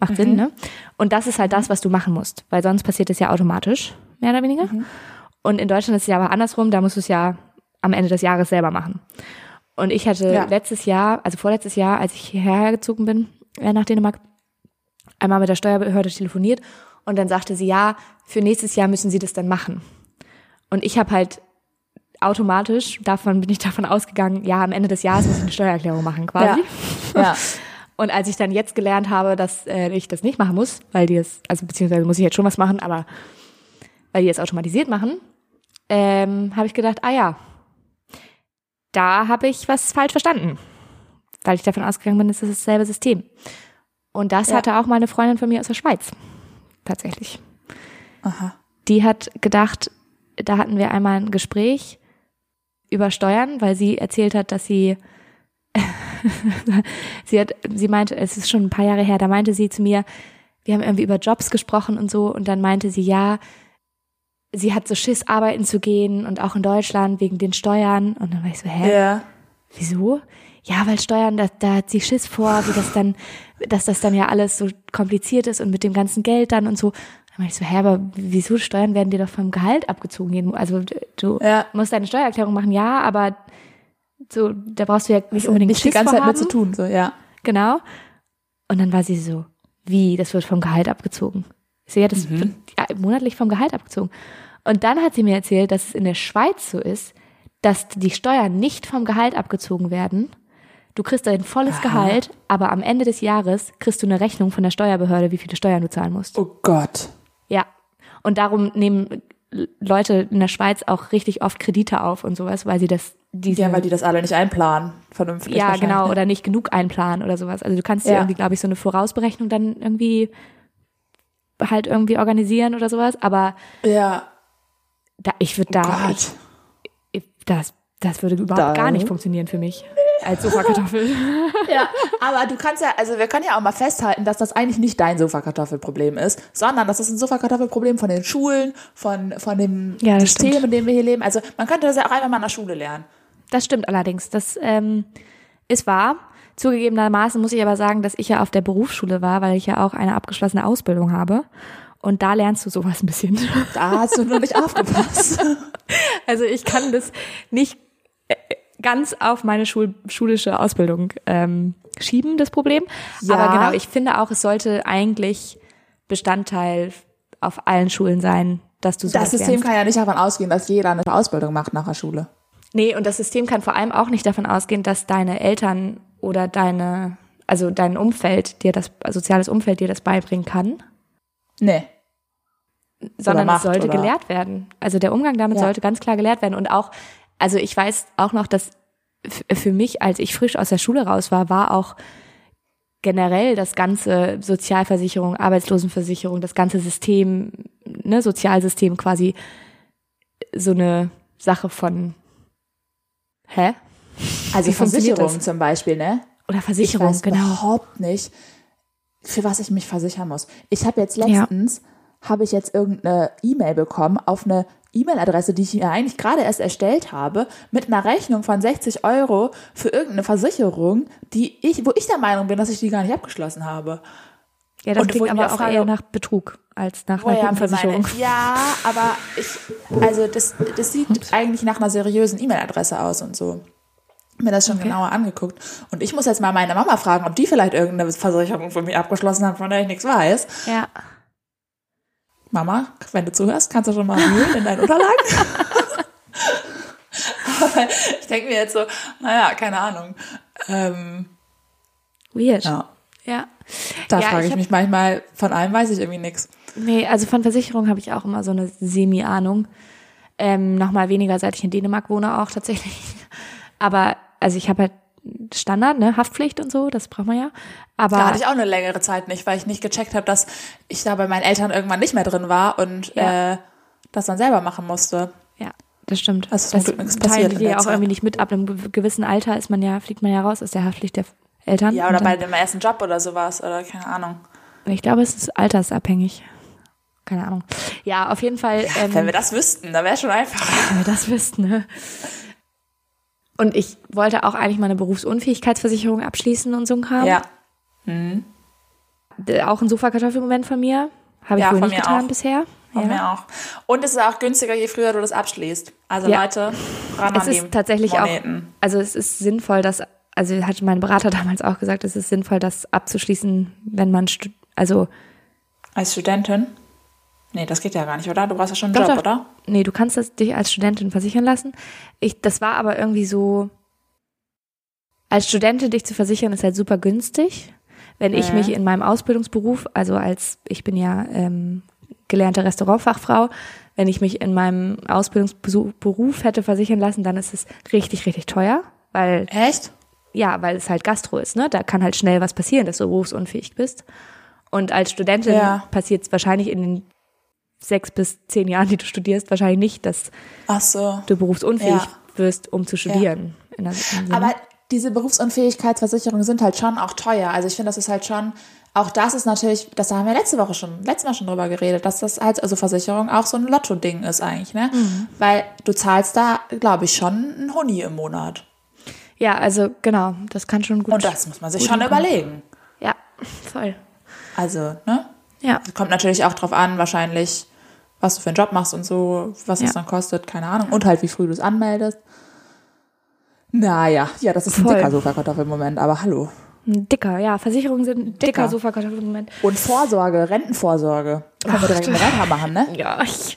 Speaker 1: Macht Sinn, ne? Und das ist halt das, was du machen musst, weil sonst passiert es ja automatisch, mehr oder weniger. Und in Deutschland ist es ja aber andersrum, da musst du es ja am Ende des Jahres selber machen. Und ich hatte
Speaker 2: Ja.
Speaker 1: letztes Jahr, also vorletztes Jahr, als ich hierher gezogen bin, äh, nach Dänemark, einmal mit der Steuerbehörde telefoniert und dann sagte sie, ja, für nächstes Jahr müssen sie das dann machen. Und ich habe halt automatisch, davon bin ich davon ausgegangen, ja, am Ende des Jahres muss ich eine Steuererklärung machen quasi.
Speaker 2: Ja. ja.
Speaker 1: Und als ich dann jetzt gelernt habe, dass äh, ich das nicht machen muss, weil die es, also beziehungsweise muss ich jetzt schon was machen, aber weil die es automatisiert machen, ähm, habe ich gedacht, ah ja, da habe ich was falsch verstanden. Weil ich davon ausgegangen bin, es ist dasselbe System. Und das
Speaker 2: Ja.
Speaker 1: hatte auch mal eine Freundin von mir aus der Schweiz. Tatsächlich.
Speaker 2: Aha.
Speaker 1: Die hat gedacht, da hatten wir einmal ein Gespräch über Steuern, weil sie erzählt hat, dass sie sie hat sie meinte, es ist schon ein paar Jahre her, da meinte sie zu mir, wir haben irgendwie über Jobs gesprochen und so und dann meinte sie, ja, sie hat so Schiss arbeiten zu gehen und auch in Deutschland wegen den Steuern und dann war ich so, hä?
Speaker 2: Ja.
Speaker 1: wieso? Ja, weil Steuern, da, da hat sie Schiss vor, wie das dann, dass das dann ja alles so kompliziert ist und mit dem ganzen Geld dann und so. Dann meinte ich so, hä, aber wieso Steuern werden dir doch vom Gehalt abgezogen? Also du
Speaker 2: Ja.
Speaker 1: musst deine Steuererklärung machen, ja, aber so, da brauchst du ja nicht unbedingt
Speaker 2: Nicht die ganze Zeit mit
Speaker 1: haben.
Speaker 2: zu tun, so, ja.
Speaker 1: Genau. Und dann war sie so, wie, das wird vom Gehalt abgezogen. Ich so, ja, das wird ja, monatlich vom Gehalt abgezogen. Und dann hat sie mir erzählt, dass es in der Schweiz so ist, dass die Steuern nicht vom Gehalt abgezogen werden. Du kriegst dein volles Gehalt, aber am Ende des Jahres kriegst du eine Rechnung von der Steuerbehörde, wie viele Steuern du zahlen musst.
Speaker 2: Oh Gott.
Speaker 1: Ja. Und darum nehmen Leute in der Schweiz auch richtig oft Kredite auf und sowas, weil sie das diese
Speaker 2: Ja, weil die das alle nicht einplanen, vernünftig.
Speaker 1: ja, genau,
Speaker 2: ne?
Speaker 1: oder nicht genug einplanen oder sowas. Also du kannst dir
Speaker 2: Ja.
Speaker 1: irgendwie, glaube ich, so eine Vorausberechnung dann irgendwie halt irgendwie organisieren oder sowas. Aber
Speaker 2: Ja,
Speaker 1: da, ich würde da, ich,
Speaker 2: Gott.
Speaker 1: ich, das, das würde überhaupt
Speaker 2: Da-
Speaker 1: gar nicht funktionieren für mich als Sofakartoffel.
Speaker 2: Ja, aber du kannst ja, also wir können ja auch mal festhalten, dass das eigentlich nicht dein Sofakartoffelproblem ist, sondern das ist ein Sofakartoffelproblem von den Schulen, von, von dem
Speaker 1: Ja,
Speaker 2: System,
Speaker 1: stimmt.
Speaker 2: in dem wir hier leben. Also man könnte das ja auch einfach mal in der Schule lernen.
Speaker 1: Das stimmt allerdings. Das ähm, ist wahr. Zugegebenermaßen muss ich aber sagen, dass ich ja auf der Berufsschule war, weil ich ja auch eine abgeschlossene Ausbildung habe. Und da lernst du sowas ein bisschen.
Speaker 2: Da hast du nur nicht aufgepasst.
Speaker 1: Also ich kann das nicht ganz auf meine Schul schulische Ausbildung ähm, schieben, das Problem.
Speaker 2: Ja.
Speaker 1: Aber genau, ich finde auch, es sollte eigentlich Bestandteil auf allen Schulen sein, dass du sowas
Speaker 2: Das System
Speaker 1: lernst.
Speaker 2: kann ja nicht davon ausgehen, dass jeder eine Ausbildung macht nach der Schule.
Speaker 1: Nee, und das System kann vor allem auch nicht davon ausgehen, dass deine Eltern oder deine, also dein Umfeld dir das, soziales Umfeld dir das beibringen kann,
Speaker 2: Nee.
Speaker 1: sondern
Speaker 2: macht,
Speaker 1: es sollte
Speaker 2: oder?
Speaker 1: gelehrt werden. Also der Umgang damit
Speaker 2: Ja.
Speaker 1: sollte ganz klar gelehrt werden. Und auch, also ich weiß auch noch, dass für mich, als ich frisch aus der Schule raus war, war auch generell das ganze Sozialversicherung, Arbeitslosenversicherung, das ganze System, ne, Sozialsystem quasi so eine Sache von, hä?
Speaker 2: Also
Speaker 1: Wie
Speaker 2: Versicherung zum Beispiel, ne?
Speaker 1: Oder
Speaker 2: Ich
Speaker 1: Versicherung,
Speaker 2: weiß
Speaker 1: genau.
Speaker 2: überhaupt nicht, für was ich mich versichern muss. Ich habe jetzt letztens, habe ich jetzt irgendeine E-Mail bekommen auf eine E-Mail-Adresse, die ich mir eigentlich gerade erst erstellt habe, mit einer Rechnung von 60 Euro für irgendeine Versicherung, die ich, wo ich der Meinung bin, dass ich die gar nicht abgeschlossen habe.
Speaker 1: Ja, das
Speaker 2: Und
Speaker 1: klingt aber auch
Speaker 2: frage,
Speaker 1: eher nach Betrug als nach
Speaker 2: Woher
Speaker 1: einer
Speaker 2: haben
Speaker 1: guten
Speaker 2: wir meine-
Speaker 1: Versicherung.
Speaker 2: Ja, aber ich, also das, das sieht eigentlich nach einer seriösen E-Mail-Adresse aus und so. Mir das schon genauer angeguckt. Und ich muss jetzt mal meine Mama fragen, ob die vielleicht irgendeine Versicherung von mir abgeschlossen hat, von der ich nichts weiß.
Speaker 1: Ja.
Speaker 2: Mama, wenn du zuhörst, kannst du schon mal wühlen in deinen Unterlagen. aber ich denke mir jetzt so, naja, keine Ahnung. Ähm,
Speaker 1: Weird.
Speaker 2: ja,
Speaker 1: Ja.
Speaker 2: da
Speaker 1: Ja,
Speaker 2: frage
Speaker 1: ich
Speaker 2: ich mich manchmal, von allem weiß ich irgendwie nichts.
Speaker 1: Nee, also von Versicherung habe ich auch immer so eine Semi-Ahnung. Ähm, Nochmal weniger, seit ich in Dänemark wohne auch tatsächlich. Aber, also ich habe halt Standard, ne, Haftpflicht und so, das braucht man ja. Aber
Speaker 2: Da hatte ich auch eine längere Zeit nicht, weil ich nicht gecheckt habe, dass ich da bei meinen Eltern irgendwann nicht mehr drin war und
Speaker 1: Ja.
Speaker 2: äh, das dann selber machen musste.
Speaker 1: ja, das stimmt.
Speaker 2: Also zum
Speaker 1: das
Speaker 2: nichts passiert
Speaker 1: die dir auch irgendwie nicht mit. Ab einem ge- gewissen Alter ist man ja, fliegt man ja raus aus der Haftpflicht der Eltern.
Speaker 2: Ja, oder bei dem ersten Job oder sowas oder keine Ahnung.
Speaker 1: Ich glaube, es ist altersabhängig. Keine Ahnung. Ja, auf jeden Fall. ähm,
Speaker 2: Wenn wir das wüssten, dann wäre schon einfach.
Speaker 1: wenn wir das wüssten, ne? Und ich wollte auch eigentlich mal eine Berufsunfähigkeitsversicherung abschließen und so ein Kram.
Speaker 2: Ja.
Speaker 1: D- Auch ein Sofakartoffelmoment von mir. Habe ich
Speaker 2: Ja,
Speaker 1: wohl
Speaker 2: von
Speaker 1: nicht
Speaker 2: mir
Speaker 1: getan
Speaker 2: auch.
Speaker 1: bisher.
Speaker 2: Von
Speaker 1: Ja.
Speaker 2: mir auch. Und es ist auch günstiger, je früher du das abschließt. Also
Speaker 1: Ja.
Speaker 2: Leute, ran
Speaker 1: Es
Speaker 2: an
Speaker 1: ist tatsächlich
Speaker 2: Moneten.
Speaker 1: auch, also es ist sinnvoll, dass, also hat mein Berater damals auch gesagt, es ist sinnvoll, das abzuschließen, wenn man, also,
Speaker 2: Als Studentin? Nee, das geht ja gar nicht, oder? Du brauchst ja schon einen
Speaker 1: Doch,
Speaker 2: Job,
Speaker 1: doch.
Speaker 2: oder?
Speaker 1: nee, du kannst das dich als Studentin versichern lassen. Ich, das war aber irgendwie so, als Studentin dich zu versichern, ist halt super günstig. Wenn ich
Speaker 2: Mhm.
Speaker 1: mich in meinem Ausbildungsberuf, also als, ich bin ja ähm, gelernte Restaurantfachfrau, wenn ich mich in meinem Ausbildungsberuf hätte versichern lassen, dann ist es richtig, richtig teuer, weil
Speaker 2: Echt?
Speaker 1: ja, weil es halt Gastro ist, ne? Da kann halt schnell was passieren, dass du berufsunfähig bist. Und als Studentin
Speaker 2: Ja.
Speaker 1: passiert es wahrscheinlich in den sechs bis zehn Jahren, die du studierst, wahrscheinlich nicht, dass
Speaker 2: so.
Speaker 1: du berufsunfähig
Speaker 2: Ja.
Speaker 1: wirst, um zu studieren. Sinne.
Speaker 2: Aber diese Berufsunfähigkeitsversicherungen sind halt schon auch teuer. Also ich finde, das ist halt schon, auch das ist natürlich, das haben wir letzte Woche schon, letztes Mal schon drüber geredet, dass das halt, also Versicherung auch so ein Lotto-Ding ist eigentlich, ne?
Speaker 1: Mhm.
Speaker 2: Weil du zahlst da, glaube ich, schon einen Huni im Monat.
Speaker 1: Ja, also genau, das kann schon gut.
Speaker 2: Und das muss man sich schon überlegen.
Speaker 1: Ja, voll.
Speaker 2: Also, ne?
Speaker 1: Ja.
Speaker 2: Kommt natürlich auch drauf an, wahrscheinlich, was du für einen Job machst und so, was es
Speaker 1: Ja.
Speaker 2: dann kostet, keine Ahnung. Und halt, wie früh du es anmeldest. Naja, ja, das ist ein
Speaker 1: Voll.
Speaker 2: dicker Sofakartoffel im Moment, aber hallo.
Speaker 1: Ein Dicker, ja. Versicherungen sind ein dicker,
Speaker 2: Dicker.
Speaker 1: Sofakartoffel im Moment.
Speaker 2: Und Vorsorge, Rentenvorsorge. Können wir direkt mit weitermachen, ne?
Speaker 1: Ja, ich,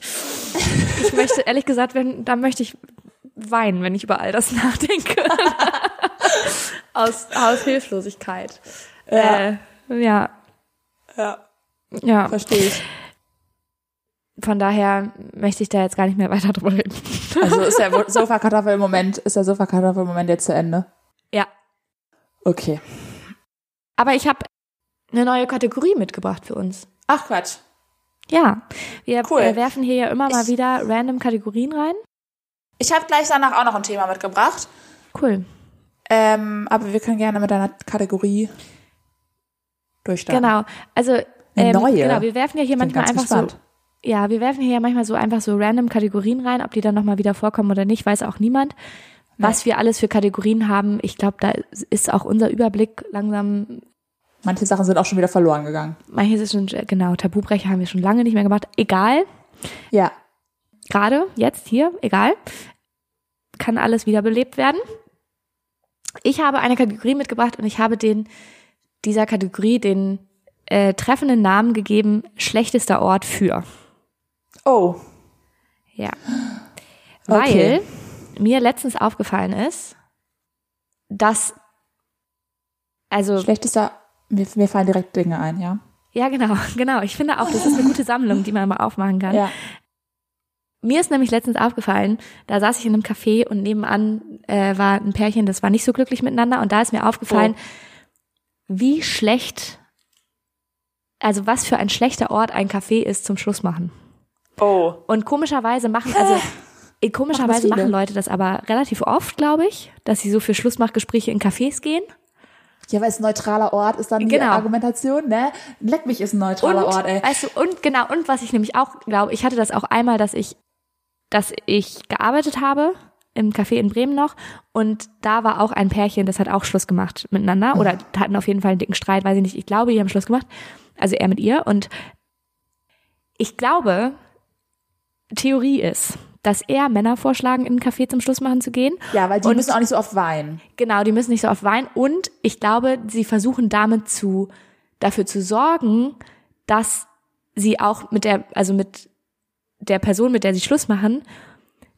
Speaker 1: ich möchte, ehrlich gesagt, wenn, da möchte ich weinen, wenn ich über all das nachdenke. aus, aus Hilflosigkeit.
Speaker 2: Ja.
Speaker 1: Äh, ja.
Speaker 2: Ja,
Speaker 1: Ja.
Speaker 2: verstehe ich.
Speaker 1: Von daher möchte ich da jetzt gar nicht mehr weiter drüber reden.
Speaker 2: Also ist der Sofakartoffel im Moment, ist der Sofakartoffel im Moment jetzt zu Ende?
Speaker 1: Ja.
Speaker 2: Okay.
Speaker 1: Aber ich habe eine neue Kategorie mitgebracht für uns.
Speaker 2: Ach Quatsch.
Speaker 1: Ja, wir
Speaker 2: Cool.
Speaker 1: werfen hier ja immer mal
Speaker 2: Ich-
Speaker 1: wieder random Kategorien rein.
Speaker 2: Ich habe gleich danach auch noch ein Thema mitgebracht.
Speaker 1: Cool.
Speaker 2: Ähm, aber wir können gerne mit einer Kategorie durchstarten.
Speaker 1: Genau. Also
Speaker 2: Eine
Speaker 1: ähm,
Speaker 2: neue.
Speaker 1: genau, wir werfen ja hier manchmal einfach
Speaker 2: gespannt.
Speaker 1: so. Ja, wir werfen hier ja manchmal so einfach so random Kategorien rein, ob die dann nochmal wieder vorkommen oder nicht, weiß auch niemand. Was wir alles für Kategorien haben, ich glaube, da ist auch unser Überblick langsam,
Speaker 2: Manche Sachen sind auch schon wieder verloren gegangen.
Speaker 1: manches ist schon, genau, Tabubrecher haben wir schon lange nicht mehr gemacht. Egal,
Speaker 2: Ja.
Speaker 1: gerade jetzt hier, egal, kann alles wiederbelebt werden. Ich habe eine Kategorie mitgebracht und ich habe den, dieser Kategorie den äh, treffenden Namen gegeben, schlechtester Ort für.
Speaker 2: Oh.
Speaker 1: Ja.
Speaker 2: Okay.
Speaker 1: Weil mir letztens aufgefallen ist, dass, also,
Speaker 2: Schlechtester, mir, mir fallen direkt Dinge ein, ja.
Speaker 1: ja, genau, genau. Ich finde auch, das ist eine gute Sammlung, die man mal aufmachen kann.
Speaker 2: Ja.
Speaker 1: Mir ist nämlich letztens aufgefallen, da saß ich in einem Café und nebenan äh, war ein Pärchen, das war nicht so glücklich miteinander und da ist mir aufgefallen, wie schlecht, also was für ein schlechter Ort ein Café ist zum Schluss machen.
Speaker 2: Oh.
Speaker 1: Und komischerweise machen, also äh, komischerweise
Speaker 2: viele.
Speaker 1: machen Leute das aber relativ oft, glaube ich, dass sie so für Schlussmachgespräche in Cafés gehen.
Speaker 2: Ja, weil es ein neutraler Ort ist dann die
Speaker 1: Genau.
Speaker 2: Argumentation, ne? Leck mich ist ein neutraler
Speaker 1: und,
Speaker 2: Ort, ey.
Speaker 1: Weißt du, und genau, und was ich nämlich auch glaube, ich hatte das auch einmal, dass ich, dass ich gearbeitet habe im Café in Bremen noch und da war auch ein Pärchen, das hat auch Schluss gemacht miteinander oder hatten auf jeden Fall einen dicken Streit, weiß ich nicht. Ich glaube, die haben Schluss gemacht, also er mit ihr und ich glaube, Theorie ist, dass eher Männer vorschlagen, in ein Café zum Schluss machen zu gehen.
Speaker 2: Ja, weil die
Speaker 1: und-
Speaker 2: müssen auch nicht so oft weinen.
Speaker 1: Genau, die müssen nicht so oft weinen. Und ich glaube, sie versuchen damit zu, dafür zu sorgen, dass sie auch mit der, also mit der Person, mit der sie Schluss machen,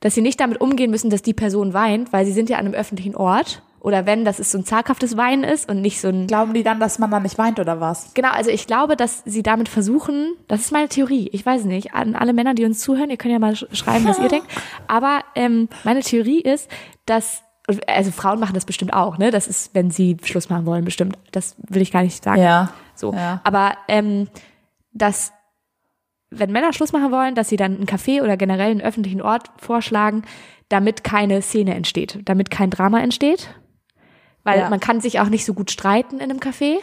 Speaker 1: dass sie nicht damit umgehen müssen, dass die Person weint, weil sie sind ja an einem öffentlichen Ort. Oder wenn, dass es so ein zaghaftes Weinen ist und nicht so ein,
Speaker 2: Glauben die dann, dass man dann nicht weint oder was?
Speaker 1: Genau, also ich glaube, dass sie damit versuchen, das ist meine Theorie, ich weiß nicht, an alle Männer, die uns zuhören, ihr könnt ja mal sch- schreiben, was ihr denkt, aber ähm, meine Theorie ist, dass, also Frauen machen das bestimmt auch, ne, das ist, wenn sie Schluss machen wollen, bestimmt, das will ich gar nicht sagen,
Speaker 2: Ja.
Speaker 1: so,
Speaker 2: ja.
Speaker 1: aber ähm, dass, wenn Männer Schluss machen wollen, dass sie dann einen Café oder generell einen öffentlichen Ort vorschlagen, damit keine Szene entsteht, damit kein Drama entsteht, weil
Speaker 2: Ja.
Speaker 1: man kann sich auch nicht so gut streiten in einem Café,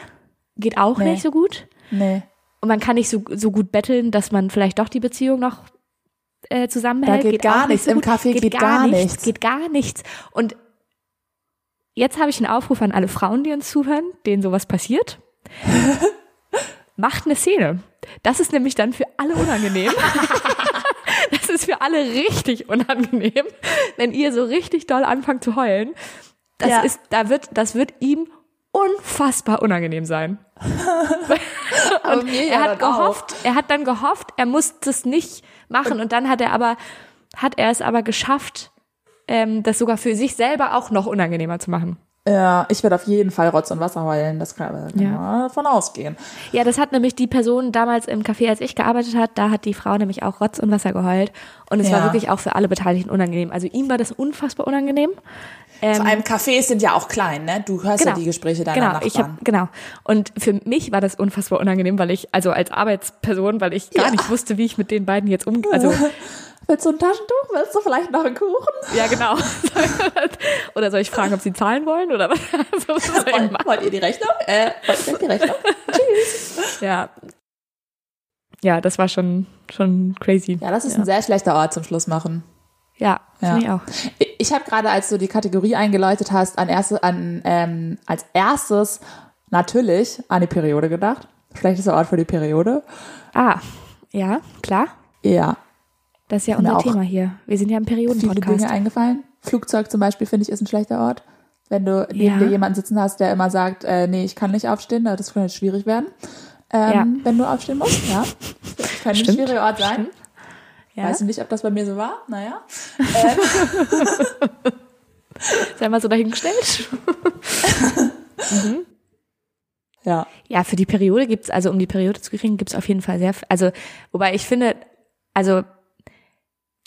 Speaker 1: geht auch
Speaker 2: Nee.
Speaker 1: nicht so gut.
Speaker 2: Nee.
Speaker 1: Und man kann nicht so, so gut betteln, dass man vielleicht doch die Beziehung noch äh, zusammenhält.
Speaker 2: Da geht gar
Speaker 1: auch
Speaker 2: nichts.
Speaker 1: nicht
Speaker 2: Im Café geht gar nichts.
Speaker 1: Geht gar nichts. Und jetzt habe ich einen Aufruf an alle Frauen, die uns zuhören, denen sowas passiert. Macht eine Szene. Das ist nämlich dann für alle unangenehm. das ist für alle richtig unangenehm, wenn ihr so richtig doll anfangt zu heulen. Das
Speaker 2: Ja.
Speaker 1: ist, da wird, das wird ihm unfassbar unangenehm sein.
Speaker 2: Mir
Speaker 1: er hat
Speaker 2: dann auch.
Speaker 1: gehofft, er hat dann gehofft, er muss das nicht machen und dann hat er aber, hat er es aber geschafft, ähm, das sogar für sich selber auch noch unangenehmer zu machen.
Speaker 2: Ja, ich werde auf jeden Fall Rotz und Wasser heulen. Das kann, kann
Speaker 1: Ja.
Speaker 2: man davon ausgehen.
Speaker 1: Ja, das hat nämlich die Person damals im Café, als ich gearbeitet hat, da hat die Frau nämlich auch Rotz und Wasser geheult und es
Speaker 2: Ja.
Speaker 1: war wirklich auch für alle Beteiligten unangenehm. Also ihm war das unfassbar unangenehm. Ähm,
Speaker 2: Vor allem Cafés sind ja auch klein, ne? Du hörst ja die Gespräche deiner
Speaker 1: genau,
Speaker 2: Nachbarn.
Speaker 1: ich hab, genau. Und für mich war das unfassbar unangenehm, weil ich, also als Arbeitsperson, weil ich gar
Speaker 2: Ja.
Speaker 1: nicht wusste, wie ich mit den beiden jetzt umgehe. Also,
Speaker 2: Willst du ein Taschentuch? Willst du vielleicht noch einen Kuchen?
Speaker 1: ja, genau. oder soll ich fragen, ob sie zahlen wollen oder was? Also, soll ich
Speaker 2: Wollt,
Speaker 1: machen?
Speaker 2: wollt ihr die Rechnung? Äh, wollt ihr die Rechnung?
Speaker 1: Ja. Ja, das war schon, schon crazy.
Speaker 2: Ja, das ist ein sehr schlechter Ort zum Schluss machen.
Speaker 1: Ja,
Speaker 2: Ja.
Speaker 1: finde ich auch.
Speaker 2: Ich- habe gerade, als du die Kategorie eingeläutet hast, an erste, an, ähm, als erstes natürlich an die Periode gedacht. Schlechtester Ort für die Periode.
Speaker 1: Ah, ja, klar.
Speaker 2: Ja,
Speaker 1: Das ist ja unser Thema hier. Wir sind ja im
Speaker 2: viele
Speaker 1: Periodenpodcast.
Speaker 2: Dinge eingefallen. Flugzeug zum Beispiel finde ich ist ein schlechter Ort. Wenn du neben
Speaker 1: Ja.
Speaker 2: dir jemanden sitzen hast, der immer sagt, äh, nee, ich kann nicht aufstehen, das könnte schwierig werden. Ähm,
Speaker 1: Ja.
Speaker 2: Wenn du aufstehen musst, ja. Das könnte ein
Speaker 1: Stimmt,
Speaker 2: schwieriger Ort sein.
Speaker 1: stimmt. Ja,
Speaker 2: Weiß nicht, ob das bei mir so war. Naja.
Speaker 1: sei mal so dahingestellt.
Speaker 2: Ja.
Speaker 1: Ja, für die Periode gibt's also um die Periode zu kriegen, gibt's auf jeden Fall sehr, also, wobei ich finde, also,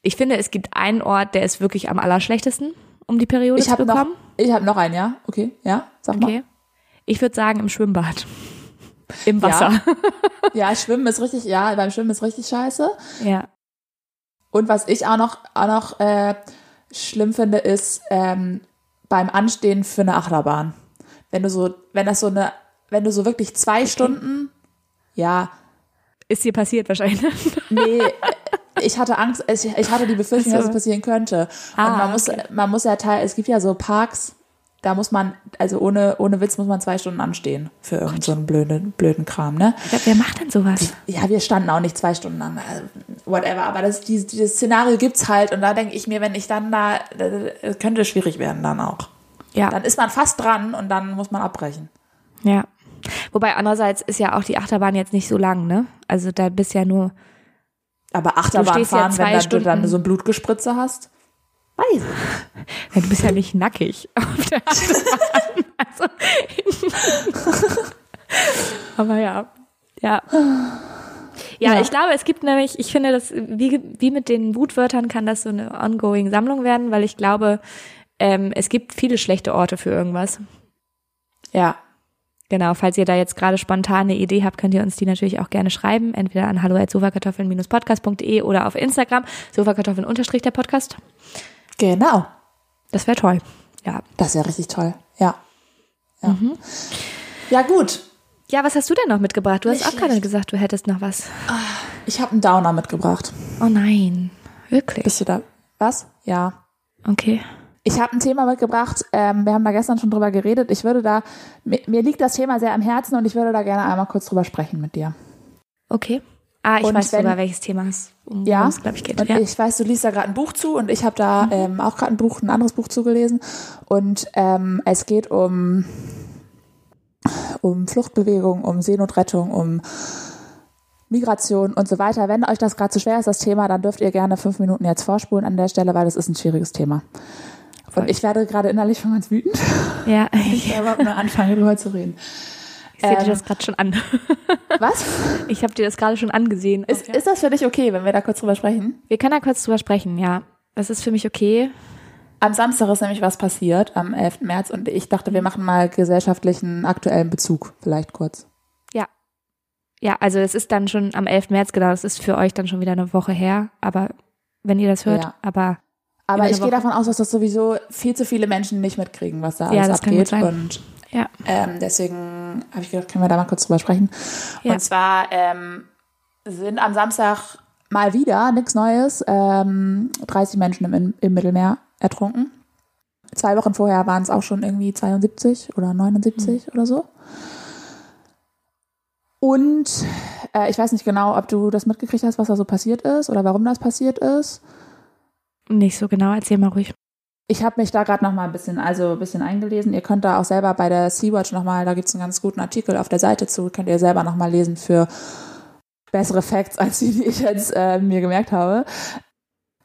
Speaker 1: ich finde, es gibt einen Ort, der ist wirklich am allerschlechtesten, um die Periode
Speaker 2: Ich
Speaker 1: zu
Speaker 2: habe noch,
Speaker 1: bekommen.
Speaker 2: ich habe noch einen, ja. Okay, ja. Sag mal.
Speaker 1: Okay. Ich würde sagen, im Schwimmbad. Im Wasser.
Speaker 2: Ja, Schwimmen ist richtig, ja, beim Schwimmen ist richtig scheiße.
Speaker 1: Ja.
Speaker 2: Und was ich auch noch, auch noch äh, schlimm finde, ist ähm, beim Anstehen für eine Achterbahn. Wenn du so, wenn das so eine, wenn du so wirklich zwei Stunden, ja,
Speaker 1: Ist dir passiert wahrscheinlich.
Speaker 2: nee, ich hatte Angst, ich, ich hatte die Befürchtung,
Speaker 1: so.
Speaker 2: dass es passieren könnte. Und
Speaker 1: Ah,
Speaker 2: man muss,
Speaker 1: okay.
Speaker 2: man muss ja teil, es gibt ja so Parks, da muss man, also ohne, ohne Witz muss man zwei Stunden anstehen für irgendeinen so einen blöden, blöden Kram, ne?
Speaker 1: Wer macht denn sowas?
Speaker 2: Ja, wir standen auch nicht zwei Stunden an, also whatever, aber das, dieses, dieses Szenario gibt's halt und da denke ich mir, wenn ich dann da, das könnte schwierig werden dann auch.
Speaker 1: Ja.
Speaker 2: Dann ist man fast dran und dann muss man abbrechen.
Speaker 1: Ja. Wobei andererseits ist ja auch die Achterbahn jetzt nicht so lang, ne? Also da bist ja nur,
Speaker 2: Aber Achterbahn
Speaker 1: stehst ja
Speaker 2: fahren,
Speaker 1: zwei
Speaker 2: wenn dann, du dann so ein Blutgespritze hast? Weiß.
Speaker 1: ja, du bist ja nicht nackig auf der. Also, aber ja. Ja. Ja,
Speaker 2: Ja.
Speaker 1: ich glaube, es gibt nämlich, ich finde, das, wie, wie mit den Wutwörtern kann das so eine ongoing Sammlung werden, weil ich glaube, ähm, es gibt viele schlechte Orte für irgendwas.
Speaker 2: Ja.
Speaker 1: Genau, falls ihr da jetzt gerade spontan eine Idee habt, könnt ihr uns die natürlich auch gerne schreiben, entweder an hallo@sofakartoffeln-podcast.de oder auf Instagram, sofakartoffeln unterstrich der Podcast.
Speaker 2: Genau.
Speaker 1: Das wäre toll. Ja.
Speaker 2: Das ja richtig toll. Ja. Ja, ja gut.
Speaker 1: Ja, was hast du denn noch mitgebracht? Du hast auch gerade gesagt, du hättest noch was.
Speaker 2: Ich habe einen Downer mitgebracht.
Speaker 1: Oh nein. Wirklich?
Speaker 2: Bist du da? Was? Ja.
Speaker 1: Okay.
Speaker 2: Ich habe ein Thema mitgebracht. Ähm, wir haben da gestern schon drüber geredet. Ich würde da, mir, mir liegt das Thema sehr am Herzen und ich würde da gerne einmal kurz drüber sprechen mit dir.
Speaker 1: Okay. Ah, ich
Speaker 2: Und
Speaker 1: weiß
Speaker 2: wenn-
Speaker 1: sogar, welches Thema es um
Speaker 2: Ja,
Speaker 1: es, glaube ich, geht.
Speaker 2: Und
Speaker 1: Ja.
Speaker 2: ich weiß, du liest da gerade ein Buch zu und ich habe da ähm, auch gerade ein Buch, ein anderes Buch zugelesen. Und ähm, es geht um, um Fluchtbewegung, um Seenotrettung, um Migration und so weiter. Wenn euch das gerade zu schwer ist, das Thema, dann dürft ihr gerne fünf Minuten jetzt vorspulen an der Stelle, weil das ist ein schwieriges Thema. Und ich werde gerade innerlich schon ganz wütend,
Speaker 1: ja,
Speaker 2: ich
Speaker 1: ich
Speaker 2: überhaupt nur anfange, darüber zu reden.
Speaker 1: Sehe dir
Speaker 2: Ähm,
Speaker 1: das gerade schon an.
Speaker 2: Was?
Speaker 1: Ich habe dir das gerade schon angesehen.
Speaker 2: Ist, ist das für dich okay, wenn wir da kurz drüber sprechen?
Speaker 1: Wir können da kurz drüber sprechen, ja. Das ist für mich okay.
Speaker 2: Am Samstag ist nämlich was passiert, am 11. März, und ich dachte, wir machen mal gesellschaftlichen aktuellen Bezug, vielleicht kurz.
Speaker 1: Ja. Ja, also es ist dann schon am 11. März, genau, das ist für euch dann schon wieder eine Woche her, aber wenn ihr das hört,
Speaker 2: Ja.
Speaker 1: aber
Speaker 2: Aber ich
Speaker 1: eine
Speaker 2: gehe
Speaker 1: Woche.
Speaker 2: davon aus, dass das sowieso viel zu viele Menschen nicht mitkriegen, was da
Speaker 1: Ja,
Speaker 2: alles
Speaker 1: das kann gut
Speaker 2: abgeht.
Speaker 1: sein.
Speaker 2: Und
Speaker 1: ja.
Speaker 2: ähm, deswegen habe ich gedacht, können wir da mal kurz drüber sprechen.
Speaker 1: Ja.
Speaker 2: Und zwar ähm, sind am Samstag mal wieder, nichts Neues, ähm, 30 Menschen im, im Mittelmeer ertrunken. Zwei Wochen vorher waren es auch schon irgendwie 72 oder 79
Speaker 1: Hm.
Speaker 2: oder so. Und äh, ich weiß nicht genau, ob du das mitgekriegt hast, was da so passiert ist oder warum das passiert ist.
Speaker 1: Nicht so genau, erzähl mal ruhig.
Speaker 2: Ich habe mich da gerade noch mal ein bisschen, also ein bisschen eingelesen. Ihr könnt da auch selber bei der Sea-Watch noch mal, da gibt's einen ganz guten Artikel auf der Seite zu, könnt ihr selber noch mal lesen für bessere Facts als die, die ich jetzt äh, mir gemerkt habe.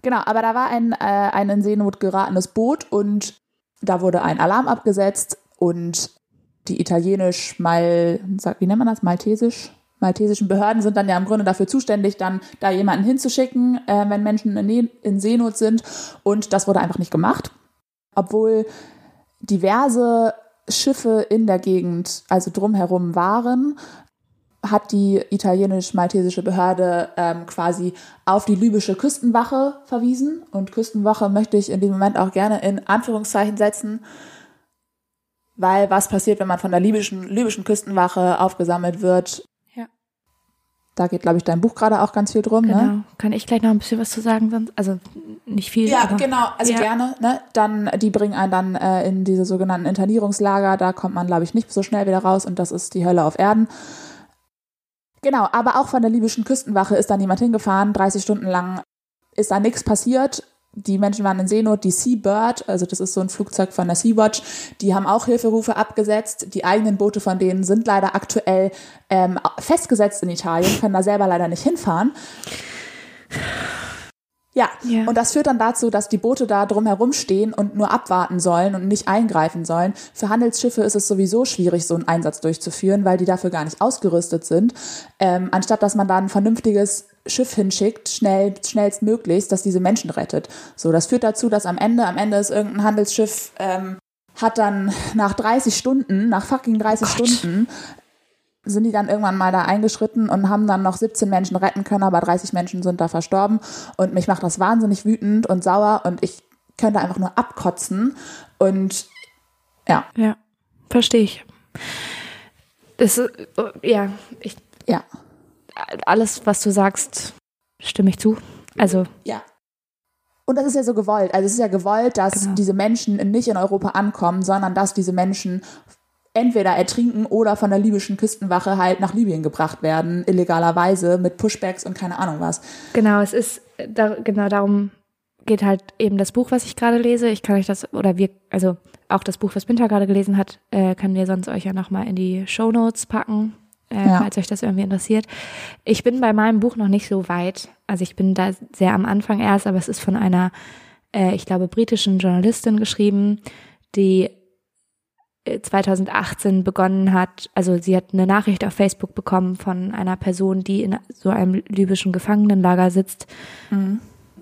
Speaker 2: Genau, aber da war ein, äh, ein in Seenot geratenes Boot und da wurde ein Alarm abgesetzt und die italienisch mal, wie nennt man das, maltesisch, maltesischen Behörden sind dann ja im Grunde dafür zuständig, dann da jemanden hinzuschicken, äh, wenn Menschen in, Ne- in Seenot sind. Und das wurde einfach nicht gemacht, obwohl diverse Schiffe in der Gegend, also drumherum waren, hat die italienisch-maltesische Behörde ähm, quasi auf die libysche Küstenwache verwiesen. Und Küstenwache möchte ich in diesem Moment auch gerne in Anführungszeichen setzen, weil was passiert, wenn man von der libyschen, libyschen Küstenwache aufgesammelt wird? Da geht, glaube ich, dein Buch gerade auch ganz viel drum.
Speaker 1: Genau.
Speaker 2: Ne?
Speaker 1: Kann ich gleich noch ein bisschen was zu sagen? Sonst? Also nicht viel.
Speaker 2: Ja,
Speaker 1: aber,
Speaker 2: genau, also
Speaker 1: ja.
Speaker 2: gerne. Ne? Dann, die bringen einen dann äh, in diese sogenannten Internierungslager. Da kommt man, glaube ich, nicht so schnell wieder raus und das ist die Hölle auf Erden. Genau, aber auch von der libyschen Küstenwache ist dann jemand hingefahren, 30 Stunden lang ist da nichts passiert. Die Menschen waren in Seenot, die Seabird, also das ist so ein Flugzeug von der Sea-Watch, die haben auch Hilferufe abgesetzt. Die eigenen Boote von denen sind leider aktuell ähm, festgesetzt in Italien, können da selber leider nicht hinfahren. Ja,
Speaker 1: Ja.
Speaker 2: und das führt dann dazu, dass die Boote da drumherum stehen und nur abwarten sollen und nicht eingreifen sollen. Für Handelsschiffe ist es sowieso schwierig, so einen Einsatz durchzuführen, weil die dafür gar nicht ausgerüstet sind. Ähm, anstatt dass man da ein vernünftiges Schiff hinschickt, schnell, schnellstmöglichst, das diese Menschen rettet. So, das führt dazu, dass am Ende, am Ende ist irgendein Handelsschiff, ähm, hat dann nach 30 Stunden, nach fucking 30 Stunden, sind die dann irgendwann mal da eingeschritten und haben dann noch 17 Menschen retten können, aber 30 Menschen sind da verstorben. Und mich macht das wahnsinnig wütend und sauer und ich könnte einfach nur abkotzen. Und ja,
Speaker 1: Ja, verstehe ich. Das ist, ja, ich,
Speaker 2: ja,
Speaker 1: alles, was du sagst, stimme ich zu. Also,
Speaker 2: ja. Und das ist ja so gewollt. Also es ist ja gewollt, dass
Speaker 1: Genau.
Speaker 2: diese Menschen nicht in Europa ankommen, sondern dass diese Menschen entweder ertrinken oder von der libyschen Küstenwache halt nach Libyen gebracht werden, illegalerweise mit Pushbacks und keine Ahnung was.
Speaker 1: genau, es ist, da, genau darum geht halt eben das Buch, was ich gerade lese. Ich kann euch das, oder wir, also auch das Buch, was Winter gerade gelesen hat, äh, können wir sonst euch ja nochmal in die Show Notes packen, äh,
Speaker 2: Ja.
Speaker 1: falls euch das irgendwie interessiert. Ich bin bei meinem Buch noch nicht so weit. Also ich bin da sehr am Anfang erst, aber es ist von einer, äh, ich glaube, britischen Journalistin geschrieben, die äh, 2018 begonnen hat, also sie hat eine Nachricht auf Facebook bekommen von einer Person, die in so einem libyschen Gefangenenlager sitzt.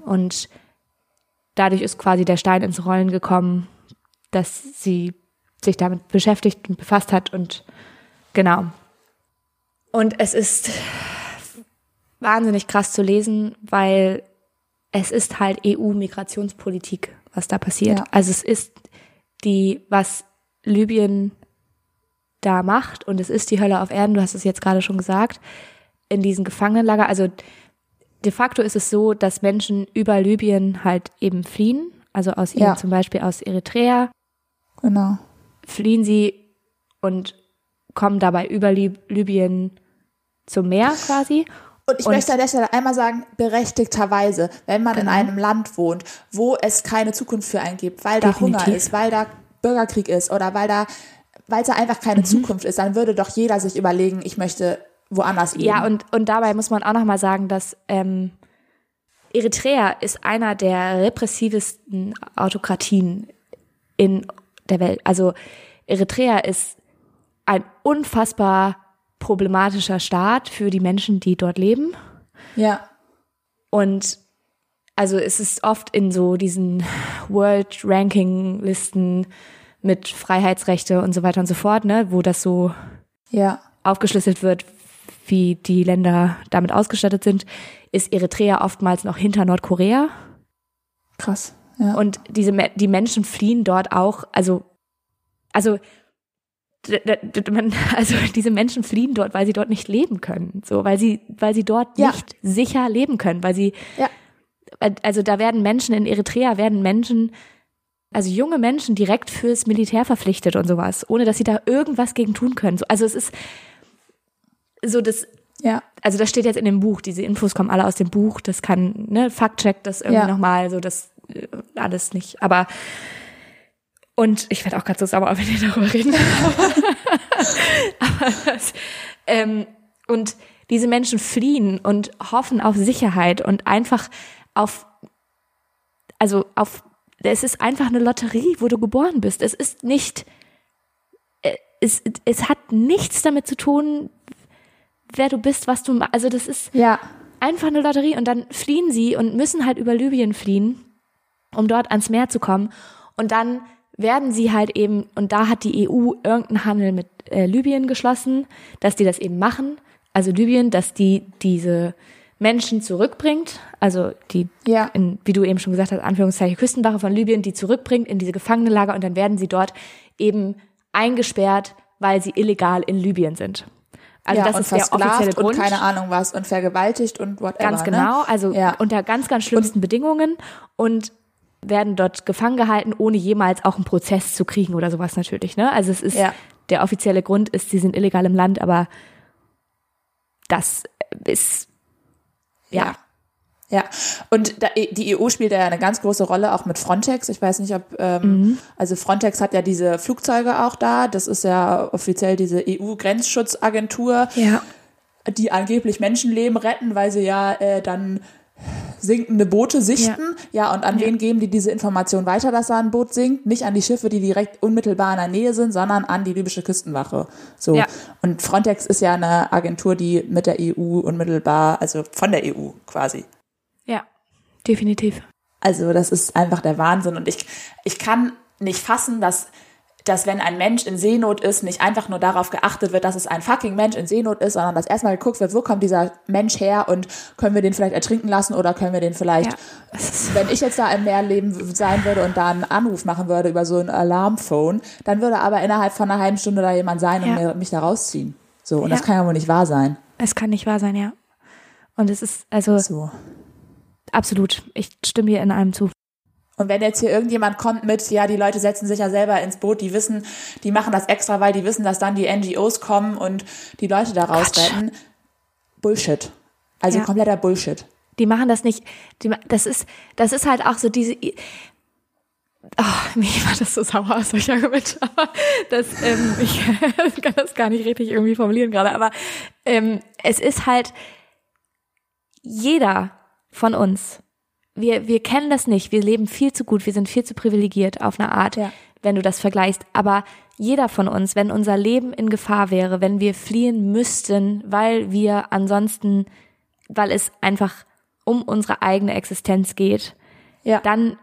Speaker 1: Und dadurch ist quasi der Stein ins Rollen gekommen, dass sie sich damit beschäftigt und befasst hat und genau. Und es ist wahnsinnig krass zu lesen, weil es ist halt EU-Migrationspolitik, was da passiert.
Speaker 2: Ja.
Speaker 1: Also es ist die, was Libyen da macht und es ist die Hölle auf Erden, du hast es jetzt gerade schon gesagt, in diesen Gefangenenlager. Also de facto ist es so, dass Menschen über Libyen halt eben fliehen, also aus
Speaker 2: Ja.
Speaker 1: zum Beispiel aus Eritrea,
Speaker 2: Genau.
Speaker 1: fliehen sie und kommen dabei über Lib Libyen zum Meer quasi.
Speaker 2: Und ich
Speaker 1: Und-
Speaker 2: möchte an der Stelle einmal sagen, berechtigterweise, wenn man in
Speaker 1: Genau.
Speaker 2: einem Land wohnt, wo es keine Zukunft für einen gibt, weil da
Speaker 1: Definitiv.
Speaker 2: Hunger ist, weil da Bürgerkrieg ist oder weil da, weil es da einfach keine
Speaker 1: Mhm.
Speaker 2: Zukunft ist, dann würde doch jeder sich überlegen, ich möchte woanders leben.
Speaker 1: Ja, und, und dabei muss man auch nochmal sagen, dass ähm, Eritrea ist einer der repressivsten Autokratien in der Welt. Also Eritrea ist ein unfassbar problematischer Staat für die Menschen, die dort leben.
Speaker 2: ja,
Speaker 1: Und also es ist oft in so diesen World Ranking Listen mit Freiheitsrechte und so weiter und so fort, ne, wo das so
Speaker 2: ja,
Speaker 1: aufgeschlüsselt wird, wie die Länder damit ausgestattet sind, ist Eritrea oftmals noch hinter Nordkorea.
Speaker 2: krass. Ja.
Speaker 1: Und diese, die Menschen fliehen dort auch, also, also, also diese Menschen fliehen dort, weil sie dort nicht leben können, so, weil sie, weil sie dort
Speaker 2: Ja.
Speaker 1: nicht sicher leben können, weil sie,
Speaker 2: Ja.
Speaker 1: also da werden Menschen in Eritrea werden Menschen, also junge Menschen direkt fürs Militär verpflichtet und sowas, ohne dass sie da irgendwas gegen tun können. So, also es ist so das,
Speaker 2: ja,
Speaker 1: also das steht jetzt in dem Buch, diese Infos kommen alle aus dem Buch, das kann, ne, Faktcheck das irgendwie
Speaker 2: Ja.
Speaker 1: nochmal, so das äh, alles nicht. Aber und ich werde auch gerade so sauer, wenn wir darüber reden. Aber das, ähm, und diese Menschen fliehen und hoffen auf Sicherheit und einfach auf, also auf, es ist einfach eine Lotterie, wo du geboren bist. Es ist nicht, äh, es, es hat nichts damit zu tun, wer du bist, was du, also das ist
Speaker 2: ja,
Speaker 1: einfach eine Lotterie und dann fliehen sie und müssen halt über Libyen fliehen, um dort ans Meer zu kommen. Und dann werden sie halt eben, und da hat die EU irgendeinen Handel mit äh, Libyen geschlossen, dass die das eben machen. Also Libyen, dass die diese Menschen zurückbringt, also die,
Speaker 2: Ja.
Speaker 1: in, wie du eben schon gesagt hast, Anführungszeichen Küstenwache von Libyen, die zurückbringt in diese Gefangenenlager und dann werden sie dort eben eingesperrt, weil sie illegal in Libyen sind. Also
Speaker 2: ja,
Speaker 1: das
Speaker 2: und
Speaker 1: ist der offizielle Grund.
Speaker 2: und keine Ahnung was und vergewaltigt und whatever.
Speaker 1: Ganz genau,
Speaker 2: Ne?
Speaker 1: also
Speaker 2: Ja.
Speaker 1: unter ganz, ganz schlimmsten Bedingungen und werden dort gefangen gehalten, ohne jemals auch einen Prozess zu kriegen oder sowas natürlich. Ne? Also es ist
Speaker 2: Ja.
Speaker 1: der offizielle Grund ist, sie sind illegal im Land, aber das ist ja,
Speaker 2: Ja. Ja, und da, die EU spielt ja eine ganz große Rolle, auch mit Frontex. Ich weiß nicht, ob, ähm, also Frontex hat ja diese Flugzeuge auch da. Das ist ja offiziell diese EU-Grenzschutzagentur,
Speaker 1: ja,
Speaker 2: die angeblich Menschenleben retten, weil sie ja äh, dann sinkende Boote sichten. Ja, und an wen geben die diese Information weiter, dass da ein Boot sinkt? Nicht an die Schiffe, die direkt unmittelbar in der Nähe sind, sondern an die libysche Küstenwache. So.
Speaker 1: Ja.
Speaker 2: Und Frontex ist ja eine Agentur, die mit der EU unmittelbar, also von der EU quasi
Speaker 1: ja, definitiv.
Speaker 2: also das ist einfach der Wahnsinn. Und ich, ich kann nicht fassen, dass, dass wenn ein Mensch in Seenot ist, nicht einfach nur darauf geachtet wird, dass es ein fucking Mensch in Seenot ist, sondern dass erstmal geguckt wird, wo kommt dieser Mensch her und können wir den vielleicht ertrinken lassen oder können wir den vielleicht,
Speaker 1: Ja,
Speaker 2: wenn ich jetzt da im Meer leben sein würde und da einen Anruf machen würde über so ein Alarmphone, dann würde aber innerhalb von einer halben Stunde da jemand sein und
Speaker 1: Ja.
Speaker 2: mir, mich da rausziehen. So, und das
Speaker 1: Ja.
Speaker 2: kann ja wohl nicht wahr sein.
Speaker 1: Es kann nicht wahr sein, ja. Und es ist also
Speaker 2: So.
Speaker 1: absolut. Ich stimme dir in allem zu.
Speaker 2: Und wenn jetzt hier irgendjemand kommt mit, ja, die Leute setzen sich ja selber ins Boot, die wissen, die machen das extra, weil die wissen, dass dann die NGOs kommen und die Leute da rausretten. Bullshit. Also
Speaker 1: Ja.
Speaker 2: kompletter Bullshit.
Speaker 1: Die machen das nicht. Die, das ist, das ist halt auch so diese. Oh, mir war das so sauer aus solcher Argumente, aber das, ähm, ich kann das gar nicht richtig irgendwie formulieren gerade, aber ähm, es ist halt jeder von uns. Wir, wir kennen das nicht. Wir leben viel zu gut. Wir sind viel zu privilegiert auf eine Art,
Speaker 2: Ja.
Speaker 1: wenn du das vergleichst. Aber jeder von uns, wenn unser Leben in Gefahr wäre, wenn wir fliehen müssten, weil wir ansonsten, weil es einfach um unsere eigene Existenz geht,
Speaker 2: Ja.
Speaker 1: dann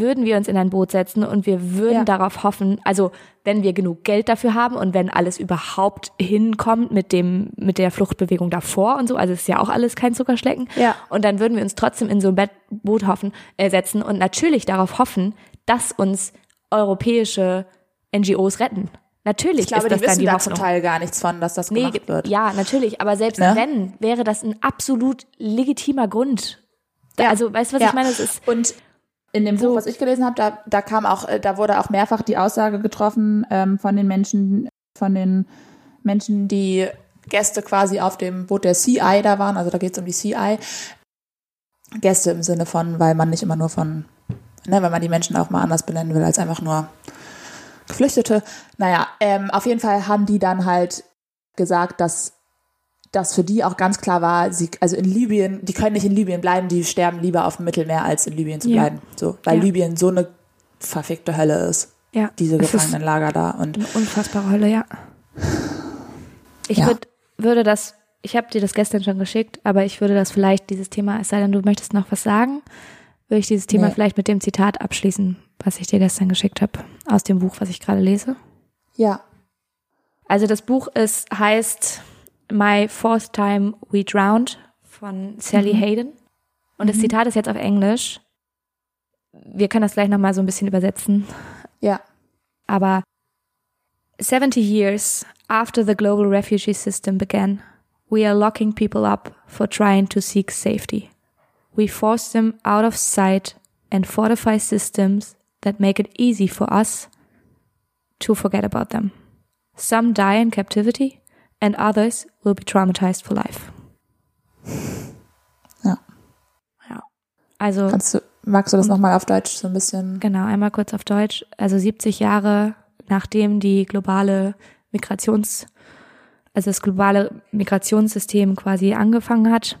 Speaker 1: würden wir uns in ein Boot setzen und wir würden
Speaker 2: Ja.
Speaker 1: darauf hoffen, also wenn wir genug Geld dafür haben und wenn alles überhaupt hinkommt mit dem mit der Fluchtbewegung davor und so, also es ist ja auch alles kein Zuckerschlecken.
Speaker 2: Ja.
Speaker 1: Und dann würden wir uns trotzdem in so ein Boot hoffen, äh, setzen und natürlich darauf hoffen, dass uns europäische NGOs retten. Natürlich
Speaker 2: ich glaube,
Speaker 1: ist das
Speaker 2: die
Speaker 1: dann
Speaker 2: wissen
Speaker 1: die
Speaker 2: da
Speaker 1: Hoffnung.
Speaker 2: zum Teil gar nichts von, dass das
Speaker 1: Nee,
Speaker 2: gemacht wird.
Speaker 1: ja, natürlich, aber selbst
Speaker 2: Ne?
Speaker 1: wenn, wäre das ein absolut legitimer Grund.
Speaker 2: Ja.
Speaker 1: Also, weißt du, was
Speaker 2: Ja.
Speaker 1: ich meine? Es ist
Speaker 2: Und in dem Buch, was ich gelesen habe, da, da kam auch, äh, da wurde auch mehrfach die Aussage getroffen ähm, von den Menschen, von den Menschen, die Gäste quasi auf dem Boot der CI da waren, also da geht es um die CI. Gäste im Sinne von, weil man nicht immer nur von, ne, wenn man die Menschen auch mal anders benennen will, als einfach nur Geflüchtete. Naja, ähm, auf jeden Fall haben die dann halt gesagt, dass das für die auch ganz klar war, sie, also in Libyen, die können nicht in Libyen bleiben, die sterben lieber auf dem Mittelmeer, als in Libyen zu
Speaker 1: Ja.
Speaker 2: bleiben. So, weil
Speaker 1: Ja.
Speaker 2: Libyen so eine verfickte Hölle ist,
Speaker 1: ja,
Speaker 2: diese Gefangenenlager da. Und
Speaker 1: eine unfassbare Hölle, ja. Ich
Speaker 2: Ja.
Speaker 1: würd, würde das, ich habe dir das gestern schon geschickt, aber ich würde das vielleicht, dieses Thema, es sei denn, du möchtest noch was sagen, würde ich dieses Thema
Speaker 2: Nee.
Speaker 1: vielleicht mit dem Zitat abschließen, was ich dir gestern geschickt habe, aus dem Buch, was ich gerade lese.
Speaker 2: ja,
Speaker 1: Also das Buch ist, heißt My Fourth Time We Drowned von Sally Hayden. Und das Zitat ist jetzt auf Englisch. Wir können das gleich nochmal so ein bisschen übersetzen.
Speaker 2: ja,
Speaker 1: Aber 70 years after the global refugee system began, we are locking people up for trying to seek safety. We force them out of sight and fortify systems that make it easy for us to forget about them. Some die in captivity and others will be traumatized for life.
Speaker 2: ja.
Speaker 1: Ja. Also
Speaker 2: Kannst du, magst du das nochmal auf Deutsch so ein bisschen?
Speaker 1: Genau, einmal kurz auf Deutsch. Also 70 Jahre nachdem die globale Migrations, also das globale Migrationssystem quasi angefangen hat,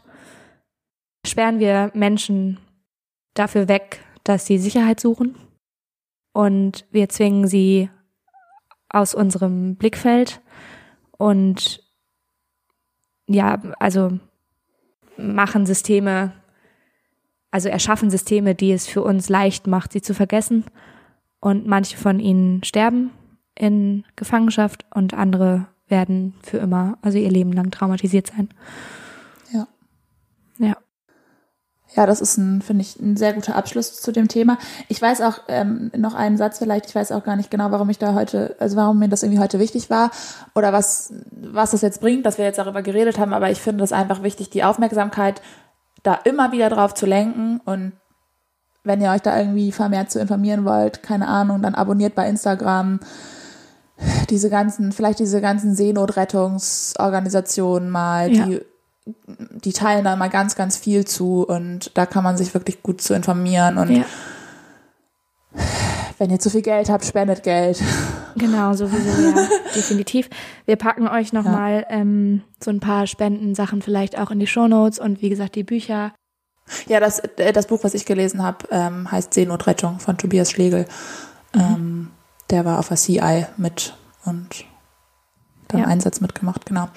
Speaker 1: sperren wir Menschen dafür weg, dass sie Sicherheit suchen und wir zwingen sie aus unserem Blickfeld und ja, also machen Systeme, also erschaffen Systeme, die es für uns leicht macht, sie zu vergessen. Und manche von ihnen sterben in Gefangenschaft und andere werden für immer, also ihr Leben lang traumatisiert sein.
Speaker 2: Ja.
Speaker 1: Ja.
Speaker 2: Ja, das ist ein, finde ich, ein sehr guter Abschluss zu dem Thema. Ich weiß auch ähm, noch einen Satz vielleicht. Ich weiß auch gar nicht genau, warum ich da heute, also warum mir das irgendwie heute wichtig war oder was was das jetzt bringt, dass wir jetzt darüber geredet haben. Aber ich finde es einfach wichtig, die Aufmerksamkeit da immer wieder drauf zu lenken und wenn ihr euch da irgendwie vermehrt zu informieren wollt, keine Ahnung, dann abonniert bei Instagram diese ganzen, vielleicht diese ganzen Seenotrettungsorganisationen mal,
Speaker 1: Ja.
Speaker 2: die die teilen da immer ganz, ganz viel zu und da kann man sich wirklich gut zu informieren. Und
Speaker 1: Ja,
Speaker 2: wenn ihr zu viel Geld habt, spendet Geld.
Speaker 1: genau, sowieso, ja, definitiv. Wir packen euch nochmal ähm, so ein paar Spendensachen vielleicht auch in die Shownotes und wie gesagt die Bücher.
Speaker 2: Ja, das, äh, das Buch, was ich gelesen habe, ähm, heißt Seenotrettung von Tobias Schlegel. Ähm, der war auf der CI mit und dann
Speaker 1: Ja.
Speaker 2: Einsatz mitgemacht, genau.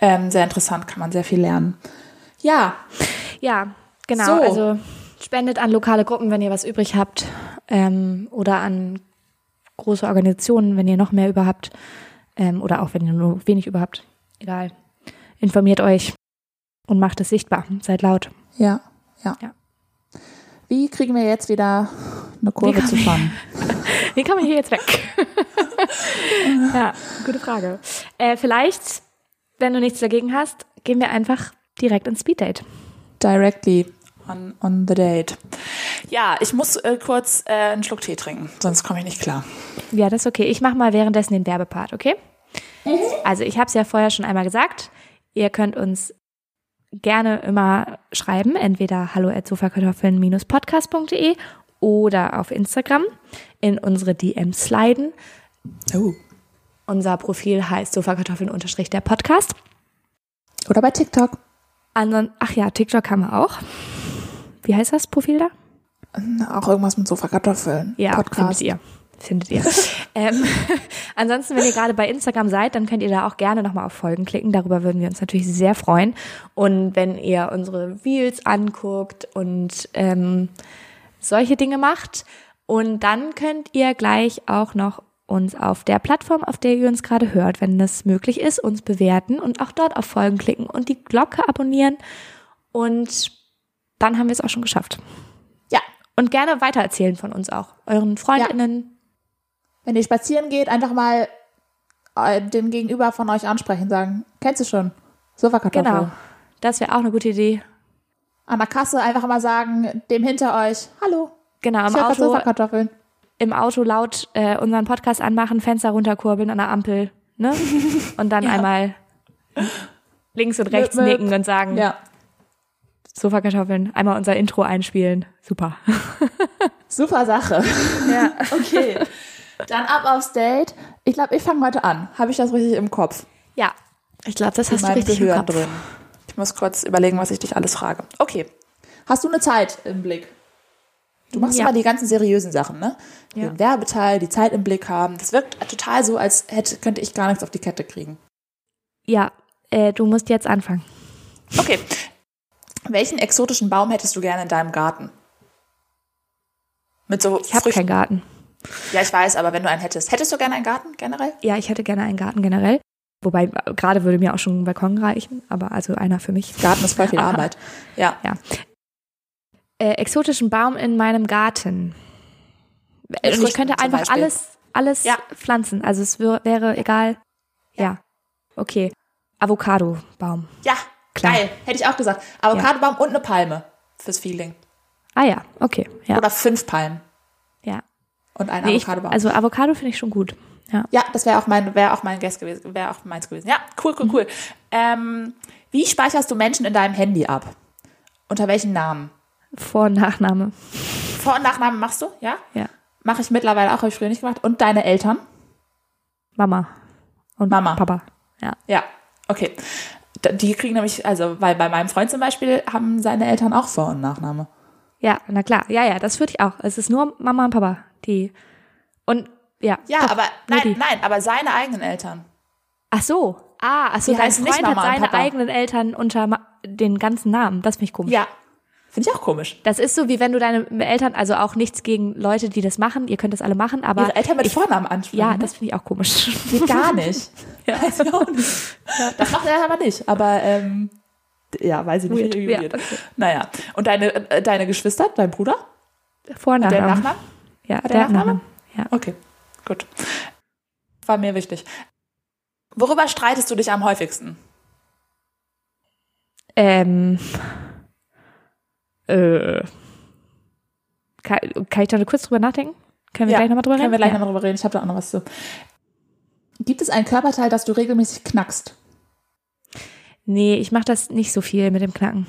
Speaker 2: Ähm, sehr interessant, kann man sehr viel lernen. Ja,
Speaker 1: Ja, genau.
Speaker 2: So.
Speaker 1: Also spendet an lokale Gruppen, wenn ihr was übrig habt. Ähm, oder an große Organisationen, wenn ihr noch mehr über habt. Ähm, oder auch wenn ihr nur wenig über habt. Egal. Informiert euch und macht es sichtbar. Seid laut.
Speaker 2: ja, ja.
Speaker 1: Ja.
Speaker 2: Wie kriegen wir jetzt wieder eine Kurve zu fahren?
Speaker 1: Wie kann man hier jetzt weg? ja, gute Frage. Äh, vielleicht, wenn du nichts dagegen hast, gehen wir einfach direkt ins Speeddate.
Speaker 2: Directly on, on the date. Ja, ich muss äh, kurz äh, einen Schluck Tee trinken, sonst komme ich nicht klar.
Speaker 1: Ja, das ist okay. Ich mache mal währenddessen den Werbepart, okay? Also ich habe es ja vorher schon einmal gesagt. Ihr könnt uns gerne immer schreiben, entweder hallo podcastde oder auf Instagram in unsere DMs sliden.
Speaker 2: Oh.
Speaker 1: Unser Profil heißt sofakartoffeln der Podcast.
Speaker 2: Oder bei TikTok.
Speaker 1: Andern, ach ja, TikTok haben wir auch. Wie heißt das Profil da?
Speaker 2: Auch irgendwas mit Sofakartoffeln.
Speaker 1: Ja,
Speaker 2: Podcast.
Speaker 1: ihr. Findet ihr. ähm, ansonsten, wenn ihr gerade bei Instagram seid, dann könnt ihr da auch gerne nochmal auf Folgen klicken. Darüber würden wir uns natürlich sehr freuen. Und wenn ihr unsere Reels anguckt und ähm, solche Dinge macht. Und dann könnt ihr gleich auch noch uns auf der Plattform, auf der ihr uns gerade hört, wenn das möglich ist, uns bewerten und auch dort auf Folgen klicken und die Glocke abonnieren. Und dann haben wir es auch schon geschafft.
Speaker 2: Ja,
Speaker 1: Und gerne weitererzählen von uns auch. Euren Freundinnen.
Speaker 2: Wenn ihr spazieren geht, einfach mal äh, dem Gegenüber von euch ansprechen, sagen, kennst du schon? Sofakartoffeln.
Speaker 1: Genau. Das wäre auch eine gute Idee.
Speaker 2: An der Kasse einfach mal sagen, dem hinter euch, hallo,
Speaker 1: Genau, im Auto,
Speaker 2: Sofakartoffeln.
Speaker 1: im Auto laut äh, unseren Podcast anmachen, Fenster runterkurbeln an der Ampel, ne? Und dann
Speaker 2: Ja.
Speaker 1: einmal links und rechts
Speaker 2: Möp, möp.
Speaker 1: nicken und sagen,
Speaker 2: Ja,
Speaker 1: Sofakartoffeln, einmal unser Intro einspielen. Super.
Speaker 2: super Sache.
Speaker 1: Ja.
Speaker 2: Okay, dann ab aufs Date. Ich glaube, ich fange heute an. Habe ich das richtig im Kopf?
Speaker 1: Ja. Ich glaube, das
Speaker 2: In
Speaker 1: hast du richtig im
Speaker 2: Gehirn
Speaker 1: Kopf.
Speaker 2: drin. Ich muss kurz überlegen, was ich dich alles frage. Okay. Hast du eine Zeit im Blick? Du machst
Speaker 1: Ja.
Speaker 2: immer die ganzen seriösen Sachen, ne?
Speaker 1: Ja.
Speaker 2: Den Werbeteil, die Zeit im Blick haben. Das wirkt total so, als hätte, könnte ich gar nichts auf die Kette kriegen.
Speaker 1: Ja, äh, du musst jetzt anfangen.
Speaker 2: Okay. Welchen exotischen Baum hättest du gerne in deinem Garten? Mit so
Speaker 1: Ich habe keinen Garten.
Speaker 2: Ja, ich weiß, aber wenn du einen hättest. Hättest du gerne einen Garten generell?
Speaker 1: Ja, ich hätte gerne einen Garten generell. Wobei, äh, gerade würde mir auch schon ein Balkon reichen, aber also einer für mich.
Speaker 2: Garten ist voll viel Arbeit. Ja.
Speaker 1: Ja. Äh, exotischen Baum in meinem Garten.
Speaker 2: Mit
Speaker 1: Und ich könnte einfach
Speaker 2: Beispiel.
Speaker 1: alles, alles
Speaker 2: Ja.
Speaker 1: pflanzen. Also es wär, wäre egal. Ja. Okay. Avocado-Baum.
Speaker 2: Ja,
Speaker 1: Klar.
Speaker 2: geil. Hätte ich auch gesagt. Avocadobaum und eine Palme fürs Feeling.
Speaker 1: Ah ja, okay. Ja.
Speaker 2: Oder fünf Palmen
Speaker 1: ja.
Speaker 2: Und ein
Speaker 1: Nee, ich,
Speaker 2: Avocadobaum.
Speaker 1: also Avocado finde ich schon gut. Ja.
Speaker 2: ja, das wäre auch mein, wäre auch mein Guest gewesen, wäre auch meins gewesen. Ja, cool,
Speaker 1: Mhm.
Speaker 2: cool, cool. Ähm, wie speicherst du Menschen in deinem Handy ab? Unter welchen Namen?
Speaker 1: Vor- und Nachname.
Speaker 2: Vor- und Nachnamen machst du? Ja?
Speaker 1: Ja.
Speaker 2: Mache ich mittlerweile auch, habe ich früher nicht gemacht. Und deine Eltern?
Speaker 1: Mama. Und
Speaker 2: Mama.
Speaker 1: Papa. Ja.
Speaker 2: Ja, okay. Die kriegen nämlich, also, weil bei meinem Freund zum Beispiel haben seine Eltern auch Vor- und Nachname.
Speaker 1: Ja, na klar. Ja, ja, das würde ich auch. Es ist nur Mama und Papa, die. Und ja.
Speaker 2: Ja,
Speaker 1: doch,
Speaker 2: aber nein, nein, aber seine eigenen Eltern.
Speaker 1: Ach so. Ah, ach so,
Speaker 2: Die
Speaker 1: dein Freund hat seine eigenen Eltern unter den ganzen Namen. Das finde ich komisch.
Speaker 2: Ja. Finde ich auch komisch.
Speaker 1: Das ist so, wie wenn du deine Eltern, also auch nichts gegen Leute, die das machen, ihr könnt das alle machen, aber
Speaker 2: Ihre Eltern mit
Speaker 1: ich,
Speaker 2: Vornamen ansprechen.
Speaker 1: ja,
Speaker 2: ne?
Speaker 1: das finde ich auch komisch.
Speaker 2: geht gar nicht.
Speaker 1: Ja.
Speaker 2: Nicht. Das macht er aber nicht. Aber ähm, Ja, weiß ich nicht.
Speaker 1: Weird,
Speaker 2: irgendwie
Speaker 1: ja, okay.
Speaker 2: Naja. Und deine, äh, deine Geschwister, dein Bruder?
Speaker 1: Vor- und
Speaker 2: Hat der einen
Speaker 1: Nachnamen. Ja,
Speaker 2: der
Speaker 1: der?
Speaker 2: Nachnamen.
Speaker 1: Ja.
Speaker 2: Okay, gut. War mir wichtig. Worüber streitest du dich am häufigsten?
Speaker 1: Ähm, äh, kann, kann ich da kurz drüber nachdenken? Können wir gleich nochmal drüber
Speaker 2: können
Speaker 1: reden?
Speaker 2: wir gleich
Speaker 1: ja.
Speaker 2: noch drüber reden. Ich habe da auch noch was zu. Gibt es ein Körperteil, das du regelmäßig knackst?
Speaker 1: Nee, ich mache das nicht so viel mit dem Knacken.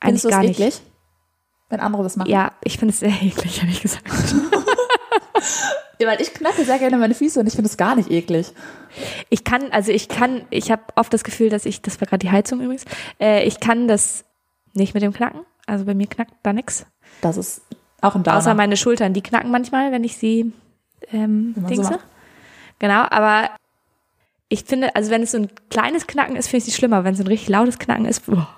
Speaker 1: Eigentlich
Speaker 2: Findest du es
Speaker 1: gar nicht.
Speaker 2: eklig? Wenn andere das machen?
Speaker 1: Ja, ich finde es sehr eklig, ehrlich gesagt.
Speaker 2: Ja, weil ich knacke sehr gerne meine Füße und ich finde es gar nicht eklig.
Speaker 1: Ich kann, also ich kann, ich habe oft das Gefühl, dass ich, das war gerade die Heizung übrigens, äh, ich kann das nicht mit dem Knacken. Also bei mir knackt da nix.
Speaker 2: Das ist auch ein Downer.
Speaker 1: Außer meine Schultern, die knacken manchmal, wenn ich sie ähm,
Speaker 2: so
Speaker 1: dingse.
Speaker 2: macht.
Speaker 1: genau, aber ich finde, also wenn es so ein kleines Knacken ist, finde ich es schlimmer. Wenn es ein richtig lautes Knacken ist, boah.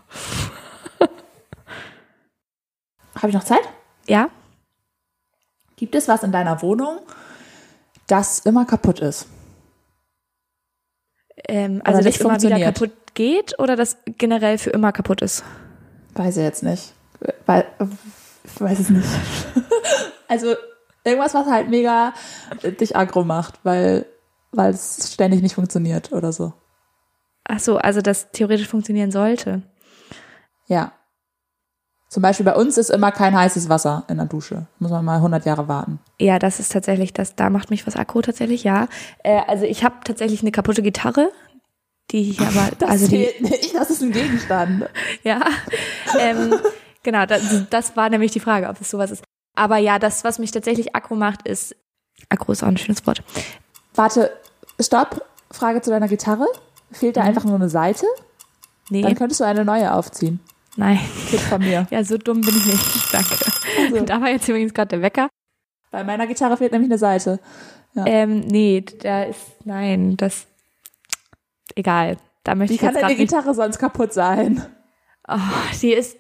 Speaker 2: Habe ich noch Zeit?
Speaker 1: ja,
Speaker 2: Gibt es was in deiner Wohnung, das immer kaputt ist?
Speaker 1: ähm, also das immer wieder kaputt geht oder das generell für immer kaputt ist.
Speaker 2: Weiß ich jetzt nicht. Weil, ich weiß es nicht. also irgendwas, was halt mega dich aggro macht, weil, weil es ständig nicht funktioniert oder so.
Speaker 1: Ach so, also das theoretisch funktionieren sollte.
Speaker 2: Ja. Zum Beispiel bei uns ist immer kein heißes Wasser in der Dusche. Muss man mal 100 Jahre warten.
Speaker 1: Ja, das ist tatsächlich, das, da macht mich was aggro tatsächlich, ja. Äh, also ich habe tatsächlich eine kaputte Gitarre, die ich aber,
Speaker 2: Das
Speaker 1: also die,
Speaker 2: nicht, das ist ein Gegenstand.
Speaker 1: ja, ähm, genau, das, das war nämlich die Frage, ob es sowas ist. Aber ja, das, was mich tatsächlich aggro macht, ist, aggro ist auch ein schönes Wort.
Speaker 2: Warte, stopp. Frage zu deiner Gitarre. Fehlt da einfach nur eine Seite?
Speaker 1: Nee,
Speaker 2: Dann könntest du eine neue aufziehen.
Speaker 1: Nein.
Speaker 2: Tipp von mir.
Speaker 1: Ja, so dumm bin ich nicht, danke.
Speaker 2: Also.
Speaker 1: Da war jetzt übrigens gerade der Wecker.
Speaker 2: Bei meiner Gitarre fehlt nämlich eine Seite. Ja.
Speaker 1: Ähm, nee, da ist, nein, das, egal. Da möchte
Speaker 2: Wie
Speaker 1: ich
Speaker 2: kann denn die
Speaker 1: nicht
Speaker 2: Gitarre sonst kaputt sein?
Speaker 1: Oh, die ist,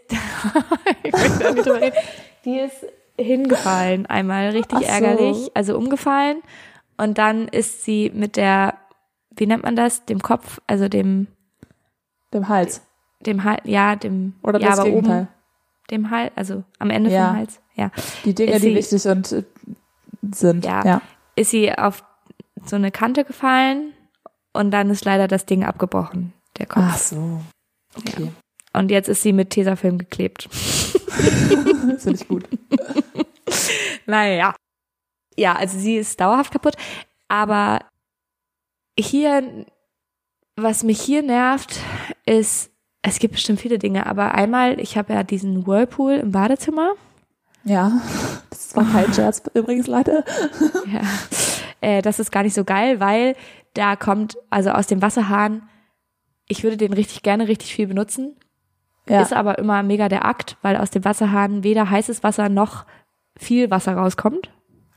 Speaker 1: ich möchte da nicht drüber reden. Die ist hingefallen einmal, richtig
Speaker 2: so.
Speaker 1: ärgerlich, also umgefallen. Und dann ist sie mit der, wie nennt man das, dem Kopf, also dem,
Speaker 2: Dem Hals.
Speaker 1: Dem Hals, ja, dem,
Speaker 2: Oder
Speaker 1: ja,
Speaker 2: das
Speaker 1: aber
Speaker 2: Gegenteil.
Speaker 1: oben, dem Hals, also am Ende
Speaker 2: Ja.
Speaker 1: vom Hals, ja.
Speaker 2: Die Dinge,
Speaker 1: Ist
Speaker 2: die
Speaker 1: sie-
Speaker 2: wichtig und äh, sind.
Speaker 1: Ja.
Speaker 2: ja.
Speaker 1: Ist sie auf so eine Kante gefallen und dann ist leider das Ding abgebrochen, der Kopf.
Speaker 2: Ach so. Okay.
Speaker 1: Und jetzt ist sie mit Tesafilm geklebt.
Speaker 2: Das finde ich gut.
Speaker 1: Naja. Ja, also sie ist dauerhaft kaputt. Aber hier, was mich hier nervt, ist, es gibt bestimmt viele Dinge, aber einmal, ich habe ja diesen Whirlpool im Badezimmer.
Speaker 2: Ja. Das war kein Scherz übrigens, Leute.
Speaker 1: Ja. Äh, das ist gar nicht so geil, weil da kommt, also aus dem Wasserhahn, ich würde den richtig gerne richtig viel benutzen,
Speaker 2: Ja.
Speaker 1: ist aber immer mega der Akt, weil aus dem Wasserhahn weder heißes Wasser noch viel Wasser rauskommt.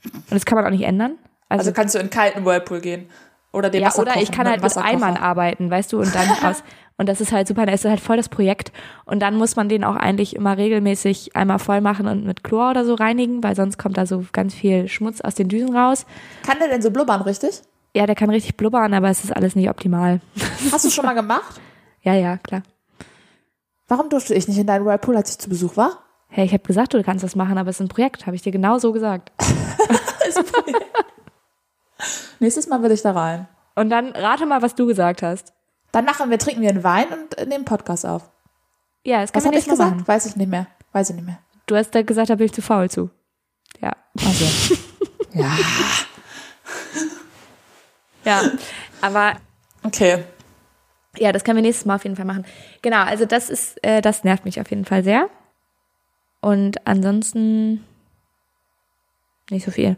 Speaker 1: Und das kann man auch nicht ändern.
Speaker 2: Also kannst du in einen kalten Whirlpool gehen. Oder den
Speaker 1: ja,
Speaker 2: Wasser
Speaker 1: oder ich kann halt mit. Eimern arbeiten, weißt du, und dann aus. Und das ist halt super, das ist halt voll das Projekt. Und dann muss man den auch eigentlich immer regelmäßig einmal voll machen und mit Chlor oder so reinigen, weil sonst kommt da so ganz viel Schmutz aus den Düsen raus.
Speaker 2: Kann der denn so blubbern, richtig?
Speaker 1: Ja, der kann richtig blubbern, aber es ist alles nicht optimal.
Speaker 2: Hast du schon mal gemacht?
Speaker 1: Ja, ja, klar.
Speaker 2: Warum durfte ich nicht in deinen Whirlpool, als ich zu Besuch war?
Speaker 1: Hey, ich habe gesagt, du kannst das machen, aber es ist ein Projekt, habe ich dir genau so gesagt.
Speaker 2: Nächstes Mal will ich da rein.
Speaker 1: Und dann rate mal, was du gesagt hast.
Speaker 2: Dann machen wir, trinken wir einen Wein und äh, nehmen Podcast auf.
Speaker 1: Ja, das
Speaker 2: Was
Speaker 1: kann man
Speaker 2: habe ich
Speaker 1: nicht
Speaker 2: gesagt?
Speaker 1: machen.
Speaker 2: Weiß ich nicht mehr. Weiß ich nicht mehr.
Speaker 1: Du hast da gesagt, da bin ich zu faul zu. Ja.
Speaker 2: Also. ja.
Speaker 1: Ja. Aber
Speaker 2: Okay.
Speaker 1: Ja, das können wir nächstes Mal auf jeden Fall machen. Genau, also das ist, äh, das nervt mich auf jeden Fall sehr. Und ansonsten nicht so viel.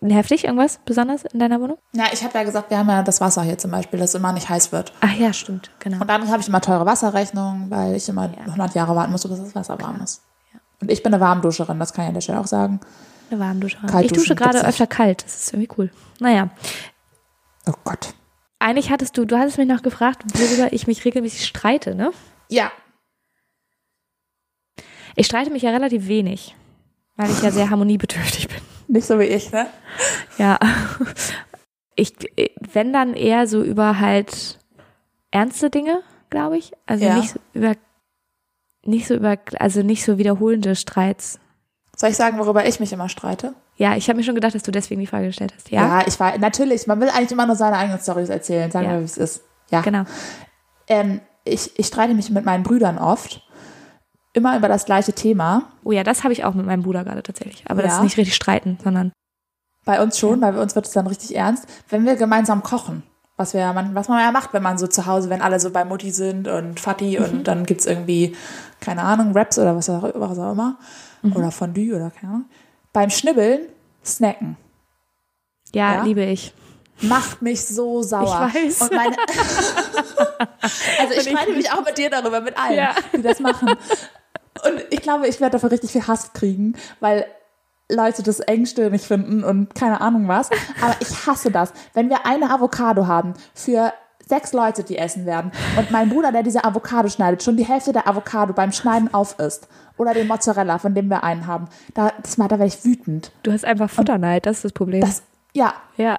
Speaker 1: Nervt dich irgendwas besonders in deiner Wohnung?
Speaker 2: Ja, ich habe ja gesagt, wir haben ja das Wasser hier zum Beispiel, das immer nicht heiß wird.
Speaker 1: Ach ja, stimmt, genau.
Speaker 2: Und dann habe ich immer teure Wasserrechnungen, weil ich immer 100 Jahre warten muss, bis das Wasser warm ist. Und ich bin eine Warmduscherin, das kann ich an der Stelle auch sagen.
Speaker 1: Eine Warmdusche.
Speaker 2: Kalt
Speaker 1: Ich dusche gerade öfter kalt. Das ist irgendwie cool. Naja,
Speaker 2: Oh Gott.
Speaker 1: eigentlich hattest du, du hattest mich noch gefragt, worüber ich mich regelmäßig streite, ne?
Speaker 2: Ja.
Speaker 1: Ich streite mich ja relativ wenig, weil ich ja sehr harmoniebedürftig bin.
Speaker 2: Nicht so wie ich, ne?
Speaker 1: Ja. Ich, wenn dann eher so über halt ernste Dinge, glaube ich. Also
Speaker 2: Ja.
Speaker 1: nicht so über nicht so über, also nicht so wiederholende Streits.
Speaker 2: Soll ich sagen, worüber ich mich immer streite?
Speaker 1: Ja, ich habe mir schon gedacht, dass du deswegen die Frage gestellt hast. Ja,
Speaker 2: ich war, natürlich, man will eigentlich immer nur seine eigenen Stories erzählen, sagen
Speaker 1: Ja.
Speaker 2: wir, wie es ist. Ja.
Speaker 1: genau.
Speaker 2: Ähm, ich, ich streite mich mit meinen Brüdern oft. Immer über das gleiche Thema.
Speaker 1: Oh ja, das habe ich auch mit meinem Bruder gerade tatsächlich. Aber das
Speaker 2: Ja.
Speaker 1: ist nicht richtig streiten, sondern
Speaker 2: Bei uns schon, weil bei uns wird es dann richtig ernst, wenn wir gemeinsam kochen. Was, wir, ja man, was man ja macht, wenn man so zu Hause, wenn alle so bei Mutti sind und Vati und dann gibt's irgendwie, keine Ahnung, Raps oder was auch, was auch immer. Oder Fondue oder keine Ahnung. Beim Schnibbeln, snacken.
Speaker 1: ja,
Speaker 2: Ja?
Speaker 1: liebe ich.
Speaker 2: Macht mich so sauer.
Speaker 1: Ich weiß.
Speaker 2: Meine also ich- streite mich auch mit dir darüber, mit allen,
Speaker 1: Ja.
Speaker 2: die das machen. Und ich glaube, ich werde dafür richtig viel Hass kriegen, weil Leute das engstirnig finden und keine Ahnung was. Aber ich hasse das. Wenn wir eine Avocado haben für sechs Leute, die essen werden und mein Bruder, der diese Avocado schneidet, schon die Hälfte der Avocado beim Schneiden aufisst oder den Mozzarella, von dem wir einen haben, da, das mal, da werde ich wütend.
Speaker 1: Du hast einfach Futterneid, das ist das Problem.
Speaker 2: Das, ja,
Speaker 1: ja.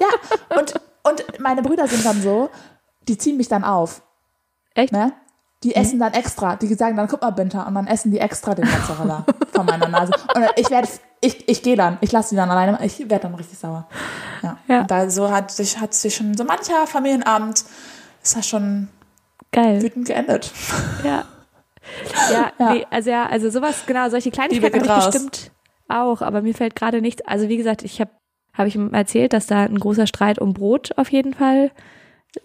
Speaker 2: ja. Und, und meine Brüder sind dann so, die ziehen mich dann auf.
Speaker 1: Echt?
Speaker 2: Ne? Die essen dann extra. Die sagen dann, guck mal, Binter. Und dann essen die extra den Mozzarella von meiner Nase. Und ich werde, ich, ich gehe dann. Ich lasse die dann alleine. Ich werde dann richtig sauer. Ja.
Speaker 1: Ja.
Speaker 2: Und da so hat sich, hat sich schon so mancher Familienabend ist das schon
Speaker 1: Geil.
Speaker 2: wütend geendet.
Speaker 1: Ja. Ja,
Speaker 2: Ja.
Speaker 1: Nee, also ja, also sowas, genau, solche Kleinigkeiten habe ich bestimmt auch, aber mir fällt gerade nichts. Also wie gesagt, ich habe habe ich ihm erzählt, dass da ein großer Streit um Brot auf jeden Fall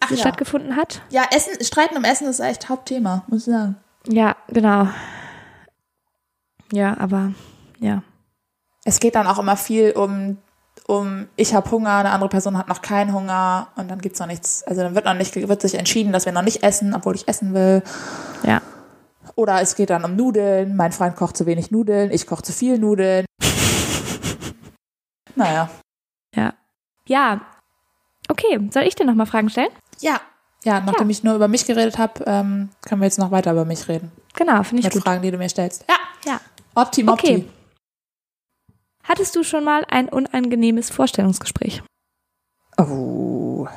Speaker 2: ja.
Speaker 1: stattgefunden hat.
Speaker 2: Ja, Essen, Streiten um Essen ist echt Hauptthema, muss ich sagen.
Speaker 1: Ja, genau. Ja, aber ja.
Speaker 2: Es geht dann auch immer viel um, um ich habe Hunger, eine andere Person hat noch keinen Hunger und dann gibt's noch nichts. Also dann wird noch nicht, wird sich entschieden, dass wir noch nicht essen, obwohl ich essen will.
Speaker 1: Ja.
Speaker 2: Oder es geht dann um Nudeln. Mein Freund kocht zu wenig Nudeln, ich koche zu viel Nudeln. Naja.
Speaker 1: Ja. Ja. Okay, soll ich dir noch mal Fragen stellen?
Speaker 2: Ja. Ja, nachdem ich nur über mich geredet habe, ähm, können wir jetzt noch weiter über mich reden.
Speaker 1: Genau, finde ich
Speaker 2: Mit
Speaker 1: gut.
Speaker 2: Fragen, die du mir stellst. Ja.
Speaker 1: Ja.
Speaker 2: Opti, Mopti.
Speaker 1: Okay. Hattest du schon mal ein unangenehmes Vorstellungsgespräch?
Speaker 2: Oh.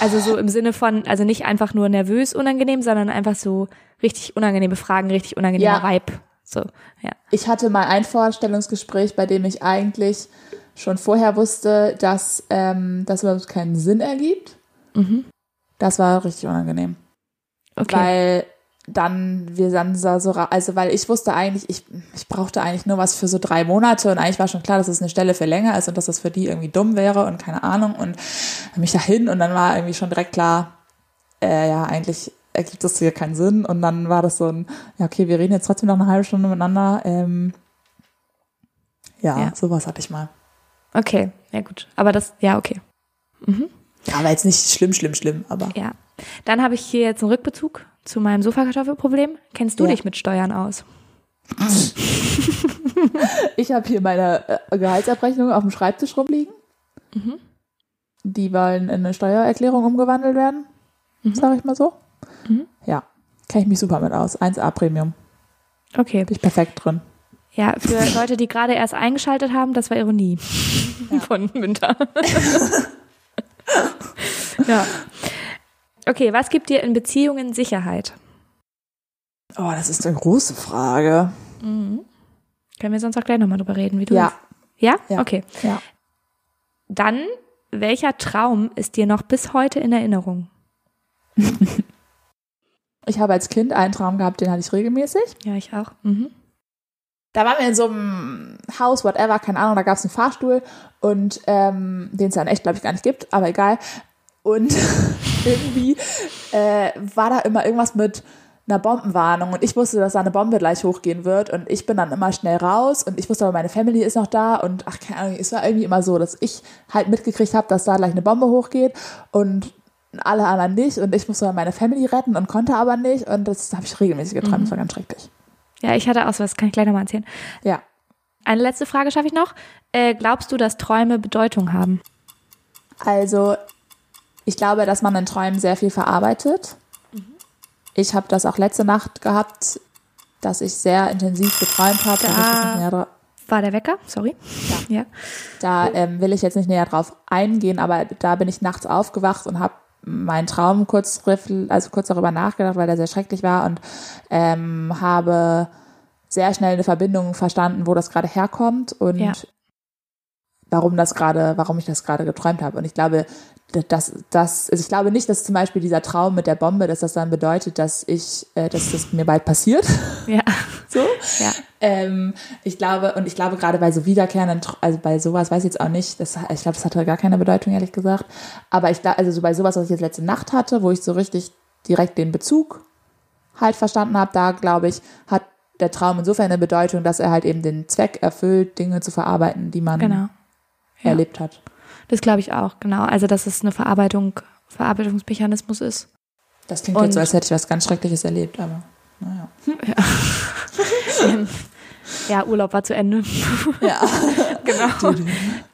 Speaker 1: Also so im Sinne von, also nicht einfach nur nervös unangenehm, sondern einfach so richtig unangenehme Fragen, richtig unangenehmer
Speaker 2: Ja.
Speaker 1: Vibe. So, ja.
Speaker 2: Ich hatte mal ein Vorstellungsgespräch, bei dem ich eigentlich schon vorher wusste, dass ähm, das überhaupt keinen Sinn ergibt. Das war richtig unangenehm.
Speaker 1: Okay.
Speaker 2: Weil dann wir dann so, also weil ich wusste eigentlich, ich, ich brauchte eigentlich nur was für so drei Monate und eigentlich war schon klar, dass es eine Stelle für länger ist und dass das für die irgendwie dumm wäre und keine Ahnung und dann bin ich dahin und dann war irgendwie schon direkt klar, äh, ja, eigentlich ergibt das hier keinen Sinn und dann war das so ein, ja, okay, wir reden jetzt trotzdem noch eine halbe Stunde miteinander, ähm, ja,
Speaker 1: Ja.
Speaker 2: sowas hatte ich mal.
Speaker 1: Okay, ja gut. Aber das, ja, okay.
Speaker 2: Aber jetzt nicht schlimm, schlimm, schlimm, aber
Speaker 1: Ja. Dann habe ich hier jetzt einen Rückbezug zu meinem Sofakartoffelproblem. Kennst du
Speaker 2: Ja.
Speaker 1: dich mit Steuern aus?
Speaker 2: Ich habe hier meine äh, Gehaltsabrechnung auf dem Schreibtisch rumliegen. Die wollen in eine Steuererklärung umgewandelt werden, sage ich mal so. Ja, kenne ich mich super mit aus. 1A Premium.
Speaker 1: Okay.
Speaker 2: Bin ich perfekt drin.
Speaker 1: Ja, für Leute, die gerade erst eingeschaltet haben, das war Ironie von Winter. ja. Okay, was gibt dir in Beziehungen Sicherheit?
Speaker 2: Oh, das ist eine große Frage.
Speaker 1: Können wir sonst auch gleich nochmal drüber reden, wie du
Speaker 2: Ja.
Speaker 1: Ja?
Speaker 2: Ja.
Speaker 1: Okay.
Speaker 2: Ja.
Speaker 1: Dann, welcher Traum ist dir noch bis heute in Erinnerung?
Speaker 2: Ich habe als Kind einen Traum gehabt, den hatte ich regelmäßig.
Speaker 1: Ja, ich auch. Mhm.
Speaker 2: Da waren wir in so einem Haus, whatever, keine Ahnung, da gab es einen Fahrstuhl und ähm, den es dann echt, glaube ich, gar nicht gibt, aber egal. Und irgendwie äh, war da immer irgendwas mit einer Bombenwarnung und ich wusste, dass da eine Bombe gleich hochgehen wird und ich bin dann immer schnell raus und ich wusste aber, meine Family ist noch da und ach, keine Ahnung, es war irgendwie immer so, dass ich halt mitgekriegt habe, dass da gleich eine Bombe hochgeht und alle anderen nicht und ich musste meine Family retten und konnte aber nicht und das habe ich regelmäßig geträumt, das war ganz schrecklich.
Speaker 1: Ja, ich hatte auch so, das kann ich gleich nochmal erzählen.
Speaker 2: Ja.
Speaker 1: Eine letzte Frage schaffe ich noch. Äh, glaubst du, dass Träume Bedeutung haben?
Speaker 2: Also, ich glaube, dass man in Träumen sehr viel verarbeitet. Ich habe das auch letzte Nacht gehabt, dass ich sehr intensiv geträumt habe. Da,
Speaker 1: War der Wecker? Sorry. Ja.
Speaker 2: da ähm, will ich jetzt nicht näher drauf eingehen, aber da bin ich nachts aufgewacht und habe meinen Traum kurz, also kurz darüber nachgedacht, weil der sehr schrecklich war und ähm, habe sehr schnell eine Verbindung verstanden, wo das gerade herkommt und
Speaker 1: Ja.
Speaker 2: warum das gerade, warum ich das gerade geträumt habe. Und ich glaube, dass das, also ich glaube nicht, dass zum Beispiel dieser Traum mit der Bombe, dass das dann bedeutet, dass ich, äh, dass das mir bald passiert.
Speaker 1: Ja.
Speaker 2: so.
Speaker 1: Ja.
Speaker 2: Ähm, ich glaube, und ich glaube gerade bei so wiederkehrenden, also bei sowas weiß ich jetzt auch nicht, das, ich glaube, das hatte gar keine Bedeutung, ehrlich gesagt. Aber ich glaube, also so bei sowas, was ich jetzt letzte Nacht hatte, wo ich so richtig direkt den Bezug halt verstanden habe, da glaube ich, hat der Traum insofern eine Bedeutung, dass er halt eben den Zweck erfüllt, Dinge zu verarbeiten, die man
Speaker 1: Genau. Ja.
Speaker 2: erlebt hat.
Speaker 1: Das glaube ich auch, genau. Also, dass es eine Verarbeitung, Verarbeitungsmechanismus ist.
Speaker 2: Das klingt
Speaker 1: Und-
Speaker 2: jetzt so, als hätte ich was ganz Schreckliches erlebt, aber naja.
Speaker 1: Ja, Urlaub war zu Ende.
Speaker 2: Ja.
Speaker 1: genau.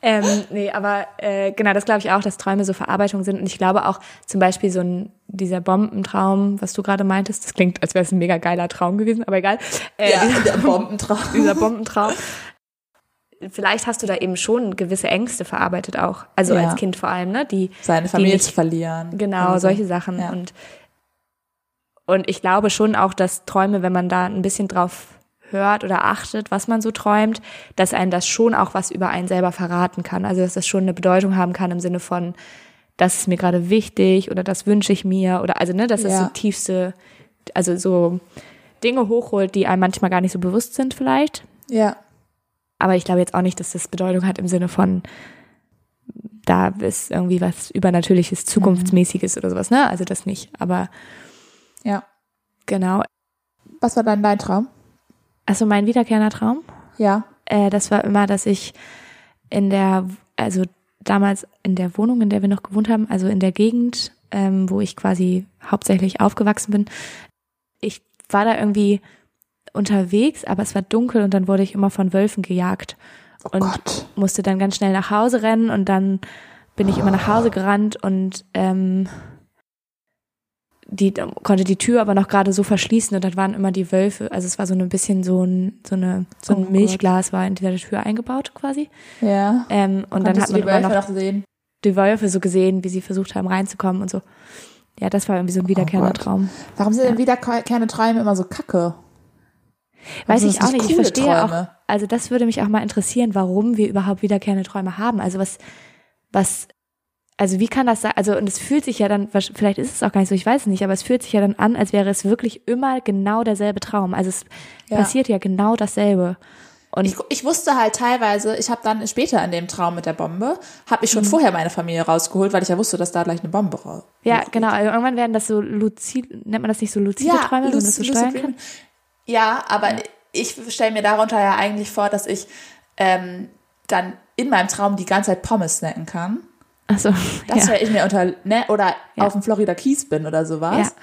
Speaker 1: ähm, nee, aber äh, genau, das glaube ich auch, dass Träume so Verarbeitung sind. Und ich glaube auch zum Beispiel so ein dieser Bombentraum, was du gerade meintest, das klingt, als wäre es ein mega geiler Traum gewesen, aber egal. Äh,
Speaker 2: ja,
Speaker 1: dieser,
Speaker 2: Bombentraum.
Speaker 1: dieser Bombentraum. Vielleicht hast du da eben schon gewisse Ängste verarbeitet auch. Also
Speaker 2: Ja.
Speaker 1: als Kind vor allem, ne? Die
Speaker 2: Seine Familie
Speaker 1: nicht-
Speaker 2: zu verlieren.
Speaker 1: Genau,
Speaker 2: Also,
Speaker 1: solche Sachen.
Speaker 2: ja.
Speaker 1: Und, und ich glaube schon auch, dass Träume, wenn man da ein bisschen drauf hört oder achtet, was man so träumt, dass einen das schon auch was über einen selber verraten kann. Also dass das schon eine Bedeutung haben kann im Sinne von, das ist mir gerade wichtig oder das wünsche ich mir oder also ne, dass es
Speaker 2: Ja.
Speaker 1: so tiefste, also so Dinge hochholt, die einem manchmal gar nicht so bewusst sind vielleicht.
Speaker 2: Ja.
Speaker 1: Aber ich glaube jetzt auch nicht, dass das Bedeutung hat im Sinne von, da ist irgendwie was Übernatürliches, Zukunftsmäßiges oder sowas, ne? Also das nicht. Aber
Speaker 2: Ja.
Speaker 1: genau.
Speaker 2: Was war dann dein Traum?
Speaker 1: Also mein wiederkehrender Traum,
Speaker 2: Ja.
Speaker 1: äh, das war immer, dass ich in der, also damals in der Wohnung, in der wir noch gewohnt haben, also in der Gegend, ähm, wo ich quasi hauptsächlich aufgewachsen bin, ich war da irgendwie unterwegs, aber es war dunkel und dann wurde ich immer von Wölfen gejagt.
Speaker 2: Oh
Speaker 1: Und
Speaker 2: Gott.
Speaker 1: musste dann ganz schnell nach Hause rennen und dann bin ich immer nach Hause gerannt und ähm, die konnte die Tür aber noch gerade so verschließen und dann waren immer die Wölfe, also es war so ein bisschen so ein so eine so
Speaker 2: Oh
Speaker 1: ein
Speaker 2: Gott.
Speaker 1: Milchglas war in dieser Tür eingebaut quasi
Speaker 2: Ja.
Speaker 1: ähm, und dann
Speaker 2: Konntest
Speaker 1: hat
Speaker 2: du
Speaker 1: man
Speaker 2: die
Speaker 1: immer
Speaker 2: Wölfe
Speaker 1: noch
Speaker 2: noch sehen?
Speaker 1: die Wölfe so gesehen, wie sie versucht haben reinzukommen und so. Ja, das war irgendwie so ein wiederkehrender
Speaker 2: Oh Gott.
Speaker 1: Traum.
Speaker 2: Warum sind denn wiederkehrende Träume immer so kacke?
Speaker 1: Weiß
Speaker 2: Also
Speaker 1: ich auch nicht. Ich verstehe auch.
Speaker 2: Träume.
Speaker 1: Also das würde mich auch mal interessieren, warum wir überhaupt wiederkehrende Träume haben. Also was, was, also wie kann das sein? Also und es fühlt sich ja dann, vielleicht ist es auch gar nicht so, ich weiß es nicht, aber es fühlt sich ja dann an, als wäre es wirklich immer genau derselbe Traum. Also es
Speaker 2: Ja.
Speaker 1: passiert ja genau dasselbe. Und
Speaker 2: Ich, ich wusste halt teilweise, ich habe dann später in dem Traum mit der Bombe, habe ich
Speaker 1: Mhm.
Speaker 2: schon vorher meine Familie rausgeholt, weil ich ja wusste, dass da gleich eine Bombe raus.
Speaker 1: ja, genau. Also irgendwann werden das so luzid, nennt man das nicht so luzide Träume, wenn man das so steuern kann?
Speaker 2: Ja, aber ich stelle mir darunter ja eigentlich vor, dass ich ähm, dann in meinem Traum die ganze Zeit Pommes snacken kann.
Speaker 1: Achso,
Speaker 2: Das
Speaker 1: ja.
Speaker 2: ich mir unter, ne, oder
Speaker 1: Ja.
Speaker 2: auf dem Florida Keys bin oder sowas.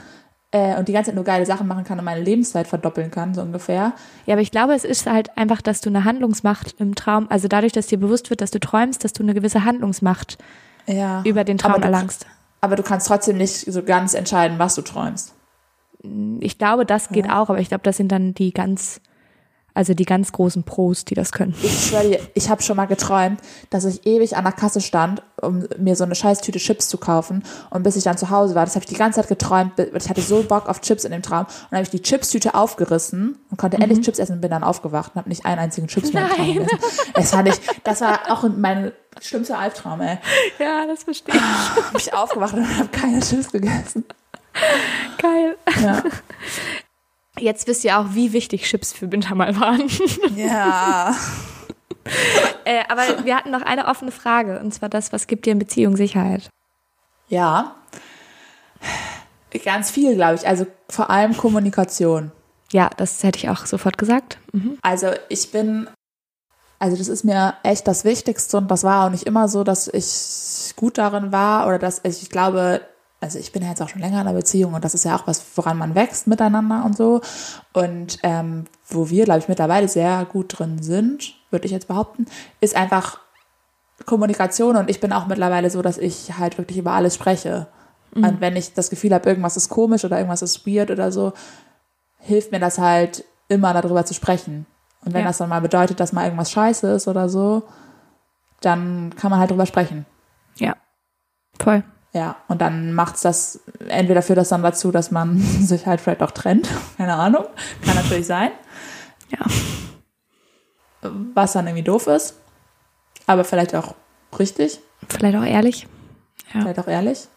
Speaker 2: Äh, und die ganze Zeit nur geile Sachen machen kann und meine Lebenszeit verdoppeln kann, so ungefähr.
Speaker 1: Ja, aber ich glaube, es ist halt einfach, dass du eine Handlungsmacht im Traum, also dadurch, dass dir bewusst wird, dass du träumst, dass du eine gewisse Handlungsmacht
Speaker 2: Ja.
Speaker 1: über den Traum
Speaker 2: Aber du-
Speaker 1: erlangst.
Speaker 2: Aber du kannst trotzdem nicht so ganz entscheiden, was du träumst.
Speaker 1: Ich glaube, das geht auch, aber ich glaube, das sind dann die ganz, also die ganz großen Pros, die das können.
Speaker 2: Ich schwöre dir, ich habe schon mal geträumt, dass ich ewig an der Kasse stand, um mir so eine scheiß Tüte Chips zu kaufen. Und bis ich dann zu Hause war, das habe ich die ganze Zeit geträumt. weil Ich hatte so Bock auf Chips in dem Traum. Und dann habe ich die Chips-Tüte aufgerissen und konnte endlich Chips essen und bin dann aufgewacht und habe nicht einen einzigen Chips mehr
Speaker 1: Nein.
Speaker 2: gegessen. Das fand ich, das war auch mein schlimmster Albtraum, ey.
Speaker 1: Ja, das verstehe ich.
Speaker 2: Ich aufgewacht und habe keine Chips gegessen.
Speaker 1: Geil.
Speaker 2: Ja.
Speaker 1: Jetzt wisst ihr auch, wie wichtig Chips für Winter mal waren.
Speaker 2: ja.
Speaker 1: äh, aber wir hatten noch eine offene Frage, und zwar das, was gibt dir in Beziehung Sicherheit?
Speaker 2: Ja. Ganz viel, glaube ich. Also vor allem Kommunikation.
Speaker 1: Ja, das hätte ich auch sofort gesagt. Mhm.
Speaker 2: Also ich bin, also das ist mir echt das Wichtigste und das war auch nicht immer so, dass ich gut darin war oder dass ich, ich glaube, also ich bin ja jetzt auch schon länger in einer Beziehung und das ist ja auch was, woran man wächst miteinander und so. Und ähm, wo wir, glaube ich, mittlerweile sehr gut drin sind, würde ich jetzt behaupten, ist einfach Kommunikation und ich bin auch mittlerweile so, dass ich halt wirklich über alles spreche. Und wenn ich das Gefühl habe, irgendwas ist komisch oder irgendwas ist weird oder so, hilft mir das halt immer darüber zu sprechen. Und wenn
Speaker 1: Ja.
Speaker 2: das dann mal bedeutet, dass mal irgendwas scheiße ist oder so, dann kann man halt drüber sprechen.
Speaker 1: Ja, voll.
Speaker 2: Ja, und dann macht's das, entweder führt das dann dazu, dass man sich halt vielleicht auch trennt. Keine Ahnung. Kann natürlich sein.
Speaker 1: Ja.
Speaker 2: Was dann irgendwie doof ist. Aber vielleicht auch richtig.
Speaker 1: Vielleicht auch ehrlich. Ja.
Speaker 2: Vielleicht auch ehrlich.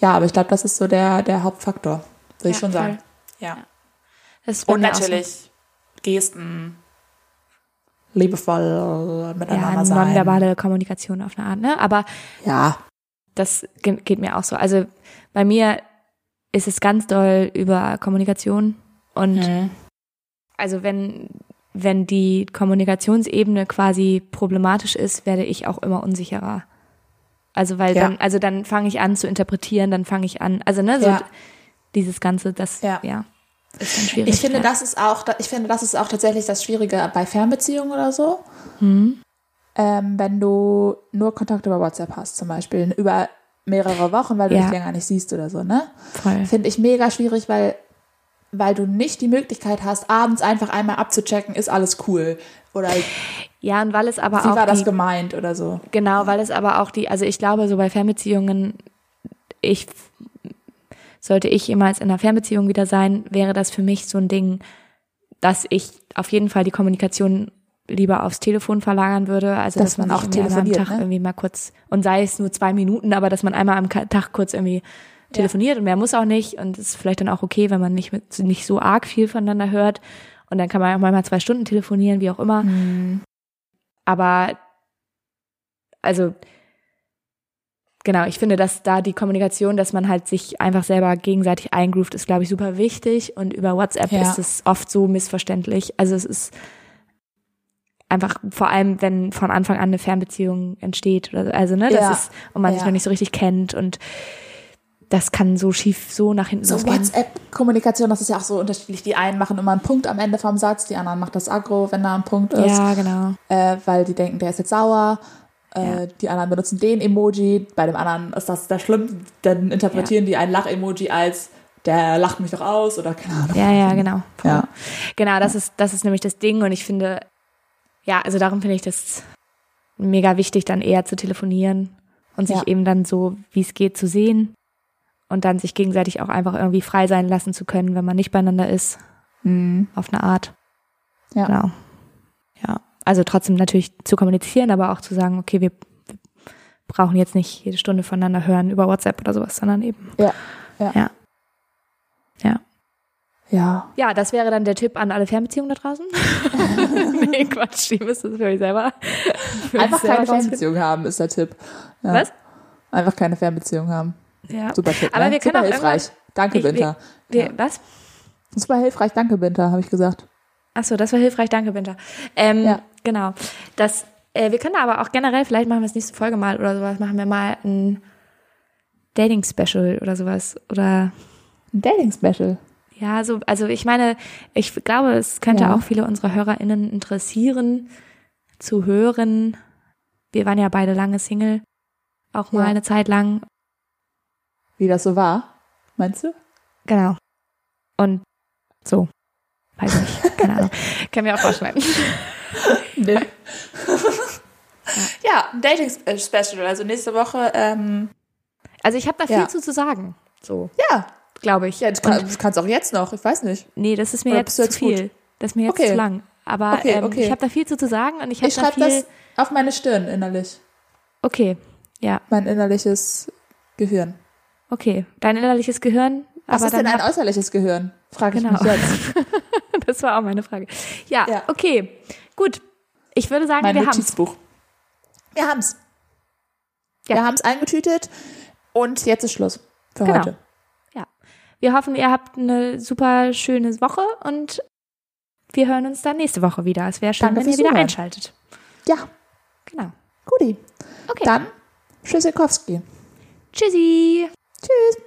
Speaker 2: Ja, aber ich glaube, das ist so der, der Hauptfaktor. Würde ich
Speaker 1: Ja,
Speaker 2: schon sagen.
Speaker 1: voll.
Speaker 2: Ja.
Speaker 1: Das ist bei
Speaker 2: Und natürlich Gesten, liebevoll
Speaker 1: ja,
Speaker 2: miteinander sein.
Speaker 1: nonverbale Kommunikation auf eine Art, ne? Aber
Speaker 2: Ja,
Speaker 1: das ge- geht mir auch so. Also bei mir ist es ganz doll über Kommunikation und
Speaker 2: Mhm.
Speaker 1: also wenn wenn die Kommunikationsebene quasi problematisch ist, werde ich auch immer unsicherer. Also weil
Speaker 2: Ja.
Speaker 1: dann also dann fange ich an zu interpretieren, dann fange ich an, also ne, so
Speaker 2: Ja.
Speaker 1: dieses ganze das ja,
Speaker 2: Ja.
Speaker 1: ist dann schwierig.
Speaker 2: Ich finde, das ist auch, ich finde, das ist auch tatsächlich das Schwierige bei Fernbeziehungen oder so.
Speaker 1: Hm.
Speaker 2: Ähm, wenn du nur Kontakt über WhatsApp hast, zum Beispiel, über mehrere Wochen, weil du
Speaker 1: Ja.
Speaker 2: dich länger nicht siehst oder so, ne?
Speaker 1: voll.
Speaker 2: Finde ich mega schwierig, weil, weil du nicht die Möglichkeit hast, abends einfach einmal abzuchecken, ist alles cool. Oder
Speaker 1: Ja, und weil es aber
Speaker 2: wie
Speaker 1: auch
Speaker 2: war das
Speaker 1: die,
Speaker 2: gemeint oder so.
Speaker 1: Genau, weil es aber auch die, also ich glaube, so bei Fernbeziehungen, ich sollte ich jemals in einer Fernbeziehung wieder sein, wäre das für mich so ein Ding, dass ich auf jeden Fall die Kommunikation lieber aufs Telefon verlagern würde, also dass,
Speaker 2: Dass man auch
Speaker 1: einmal am
Speaker 2: telefoniert,
Speaker 1: Tag
Speaker 2: ne?
Speaker 1: irgendwie mal kurz und sei es nur zwei Minuten, aber dass man einmal am Tag kurz irgendwie telefoniert und mehr muss auch nicht und es ist vielleicht dann auch okay, wenn man nicht mit nicht so arg viel voneinander hört und dann kann man auch mal zwei Stunden telefonieren, wie auch immer. Aber also genau, ich finde, dass da die Kommunikation, dass man halt sich einfach selber gegenseitig eingroovt, ist, glaube ich, super wichtig. Und über WhatsApp
Speaker 2: Ja.
Speaker 1: ist es oft so missverständlich. Also es ist einfach, vor allem, wenn von Anfang an eine Fernbeziehung entsteht. Oder, so. also, ne, das
Speaker 2: Ja.
Speaker 1: ist, und man sich
Speaker 2: Ja.
Speaker 1: noch nicht so richtig kennt und das kann so schief, so nach hinten
Speaker 2: So
Speaker 1: losgehen.
Speaker 2: WhatsApp-Kommunikation, das ist ja auch so unterschiedlich. Die einen machen immer einen Punkt am Ende vom Satz, die anderen macht das aggro, wenn da ein Punkt ist.
Speaker 1: Ja, genau.
Speaker 2: äh, weil die denken, der ist jetzt sauer. Äh,
Speaker 1: Ja.
Speaker 2: Die anderen benutzen den Emoji, bei dem anderen ist das der schlimm. Dann interpretieren die ein Lach-Emoji als der lacht mich doch aus oder keine Ahnung.
Speaker 1: Ja, ja, genau. Voll.
Speaker 2: Ja.
Speaker 1: Genau, das ist, das ist nämlich das Ding und ich finde, ja, also darum finde ich das mega wichtig, dann eher zu telefonieren und sich
Speaker 2: Ja.
Speaker 1: eben dann so, wie es geht, zu sehen und dann sich gegenseitig auch einfach irgendwie frei sein lassen zu können, wenn man nicht beieinander ist,
Speaker 2: Mhm.
Speaker 1: auf eine Art.
Speaker 2: Ja.
Speaker 1: Genau. Ja. Also trotzdem natürlich zu kommunizieren, aber auch zu sagen, okay, wir wir brauchen jetzt nicht jede Stunde voneinander hören über WhatsApp oder sowas, sondern eben.
Speaker 2: Ja. Ja.
Speaker 1: Ja. Ja.
Speaker 2: Ja.
Speaker 1: Ja, das wäre dann der Tipp an alle Fernbeziehungen da draußen. nee, Quatsch, ihr müsst es für euch selber. Für
Speaker 2: Einfach
Speaker 1: selber
Speaker 2: keine. Fernbeziehung haben, ist der Tipp. Ja.
Speaker 1: Was?
Speaker 2: Einfach keine Fernbeziehung haben.
Speaker 1: Ja.
Speaker 2: Super Tipp.
Speaker 1: Aber
Speaker 2: ne?
Speaker 1: wir können
Speaker 2: Super
Speaker 1: auch
Speaker 2: hilfreich. Danke,
Speaker 1: Ich- wir-
Speaker 2: Winter.
Speaker 1: Wir,
Speaker 2: Ja.
Speaker 1: Was?
Speaker 2: Super hilfreich. Danke, Winter, habe ich gesagt.
Speaker 1: Ach so, das war hilfreich, danke, Winter. Ähm,
Speaker 2: Ja.
Speaker 1: Genau. Das, äh, wir können aber auch generell, vielleicht machen wir es nächste Folge mal oder sowas, machen wir mal ein Dating-Special oder sowas. Oder
Speaker 2: Ein Dating-Special.
Speaker 1: Ja, so, also ich meine, ich glaube, es könnte
Speaker 2: Ja.
Speaker 1: auch viele unserer HörerInnen interessieren, zu hören. Wir waren ja beide lange Single, auch mal
Speaker 2: Ja.
Speaker 1: eine Zeit lang.
Speaker 2: Wie das so war, meinst du?
Speaker 1: Genau. Und so. Weiß nicht, keine Ahnung. Können wir auch rausschneiden.
Speaker 2: Nee. ja, Dating-Special. Also nächste Woche, ähm,
Speaker 1: Also ich habe da viel
Speaker 2: Ja.
Speaker 1: zu, zu sagen. So,
Speaker 2: ja.
Speaker 1: Glaube ich.
Speaker 2: Ja, das, kann, das kannst auch jetzt noch, ich weiß nicht.
Speaker 1: Nee, das ist mir
Speaker 2: Oder
Speaker 1: jetzt zu viel.
Speaker 2: gut?
Speaker 1: Das ist mir jetzt
Speaker 2: Okay.
Speaker 1: zu lang. Aber
Speaker 2: Okay,
Speaker 1: ähm,
Speaker 2: okay.
Speaker 1: ich habe da viel zu, zu sagen und ich habe
Speaker 2: Ich
Speaker 1: da
Speaker 2: schreibe
Speaker 1: viel.
Speaker 2: das auf meine Stirn innerlich.
Speaker 1: Okay, ja,
Speaker 2: Mein innerliches Gehirn.
Speaker 1: okay. Dein innerliches Gehirn.
Speaker 2: Was
Speaker 1: aber
Speaker 2: ist denn ein äußerliches Gehirn? Frage ich
Speaker 1: Genau.
Speaker 2: mich jetzt.
Speaker 1: Das war auch meine Frage. Ja,
Speaker 2: Ja.
Speaker 1: okay, gut. Ich würde sagen,
Speaker 2: Mein
Speaker 1: wir haben's.
Speaker 2: Wir haben's.
Speaker 1: Ja.
Speaker 2: Wir haben's eingetütet und jetzt ist Schluss für
Speaker 1: Genau.
Speaker 2: heute.
Speaker 1: Wir hoffen, ihr habt eine super schöne Woche und wir hören uns dann nächste Woche wieder. Es wäre schön,
Speaker 2: Danke
Speaker 1: wenn ihr wieder einschaltet.
Speaker 2: Ja,
Speaker 1: Genau.
Speaker 2: guti.
Speaker 1: Okay.
Speaker 2: Dann Tschüssikowski.
Speaker 1: Tschüssi.
Speaker 2: Tschüss.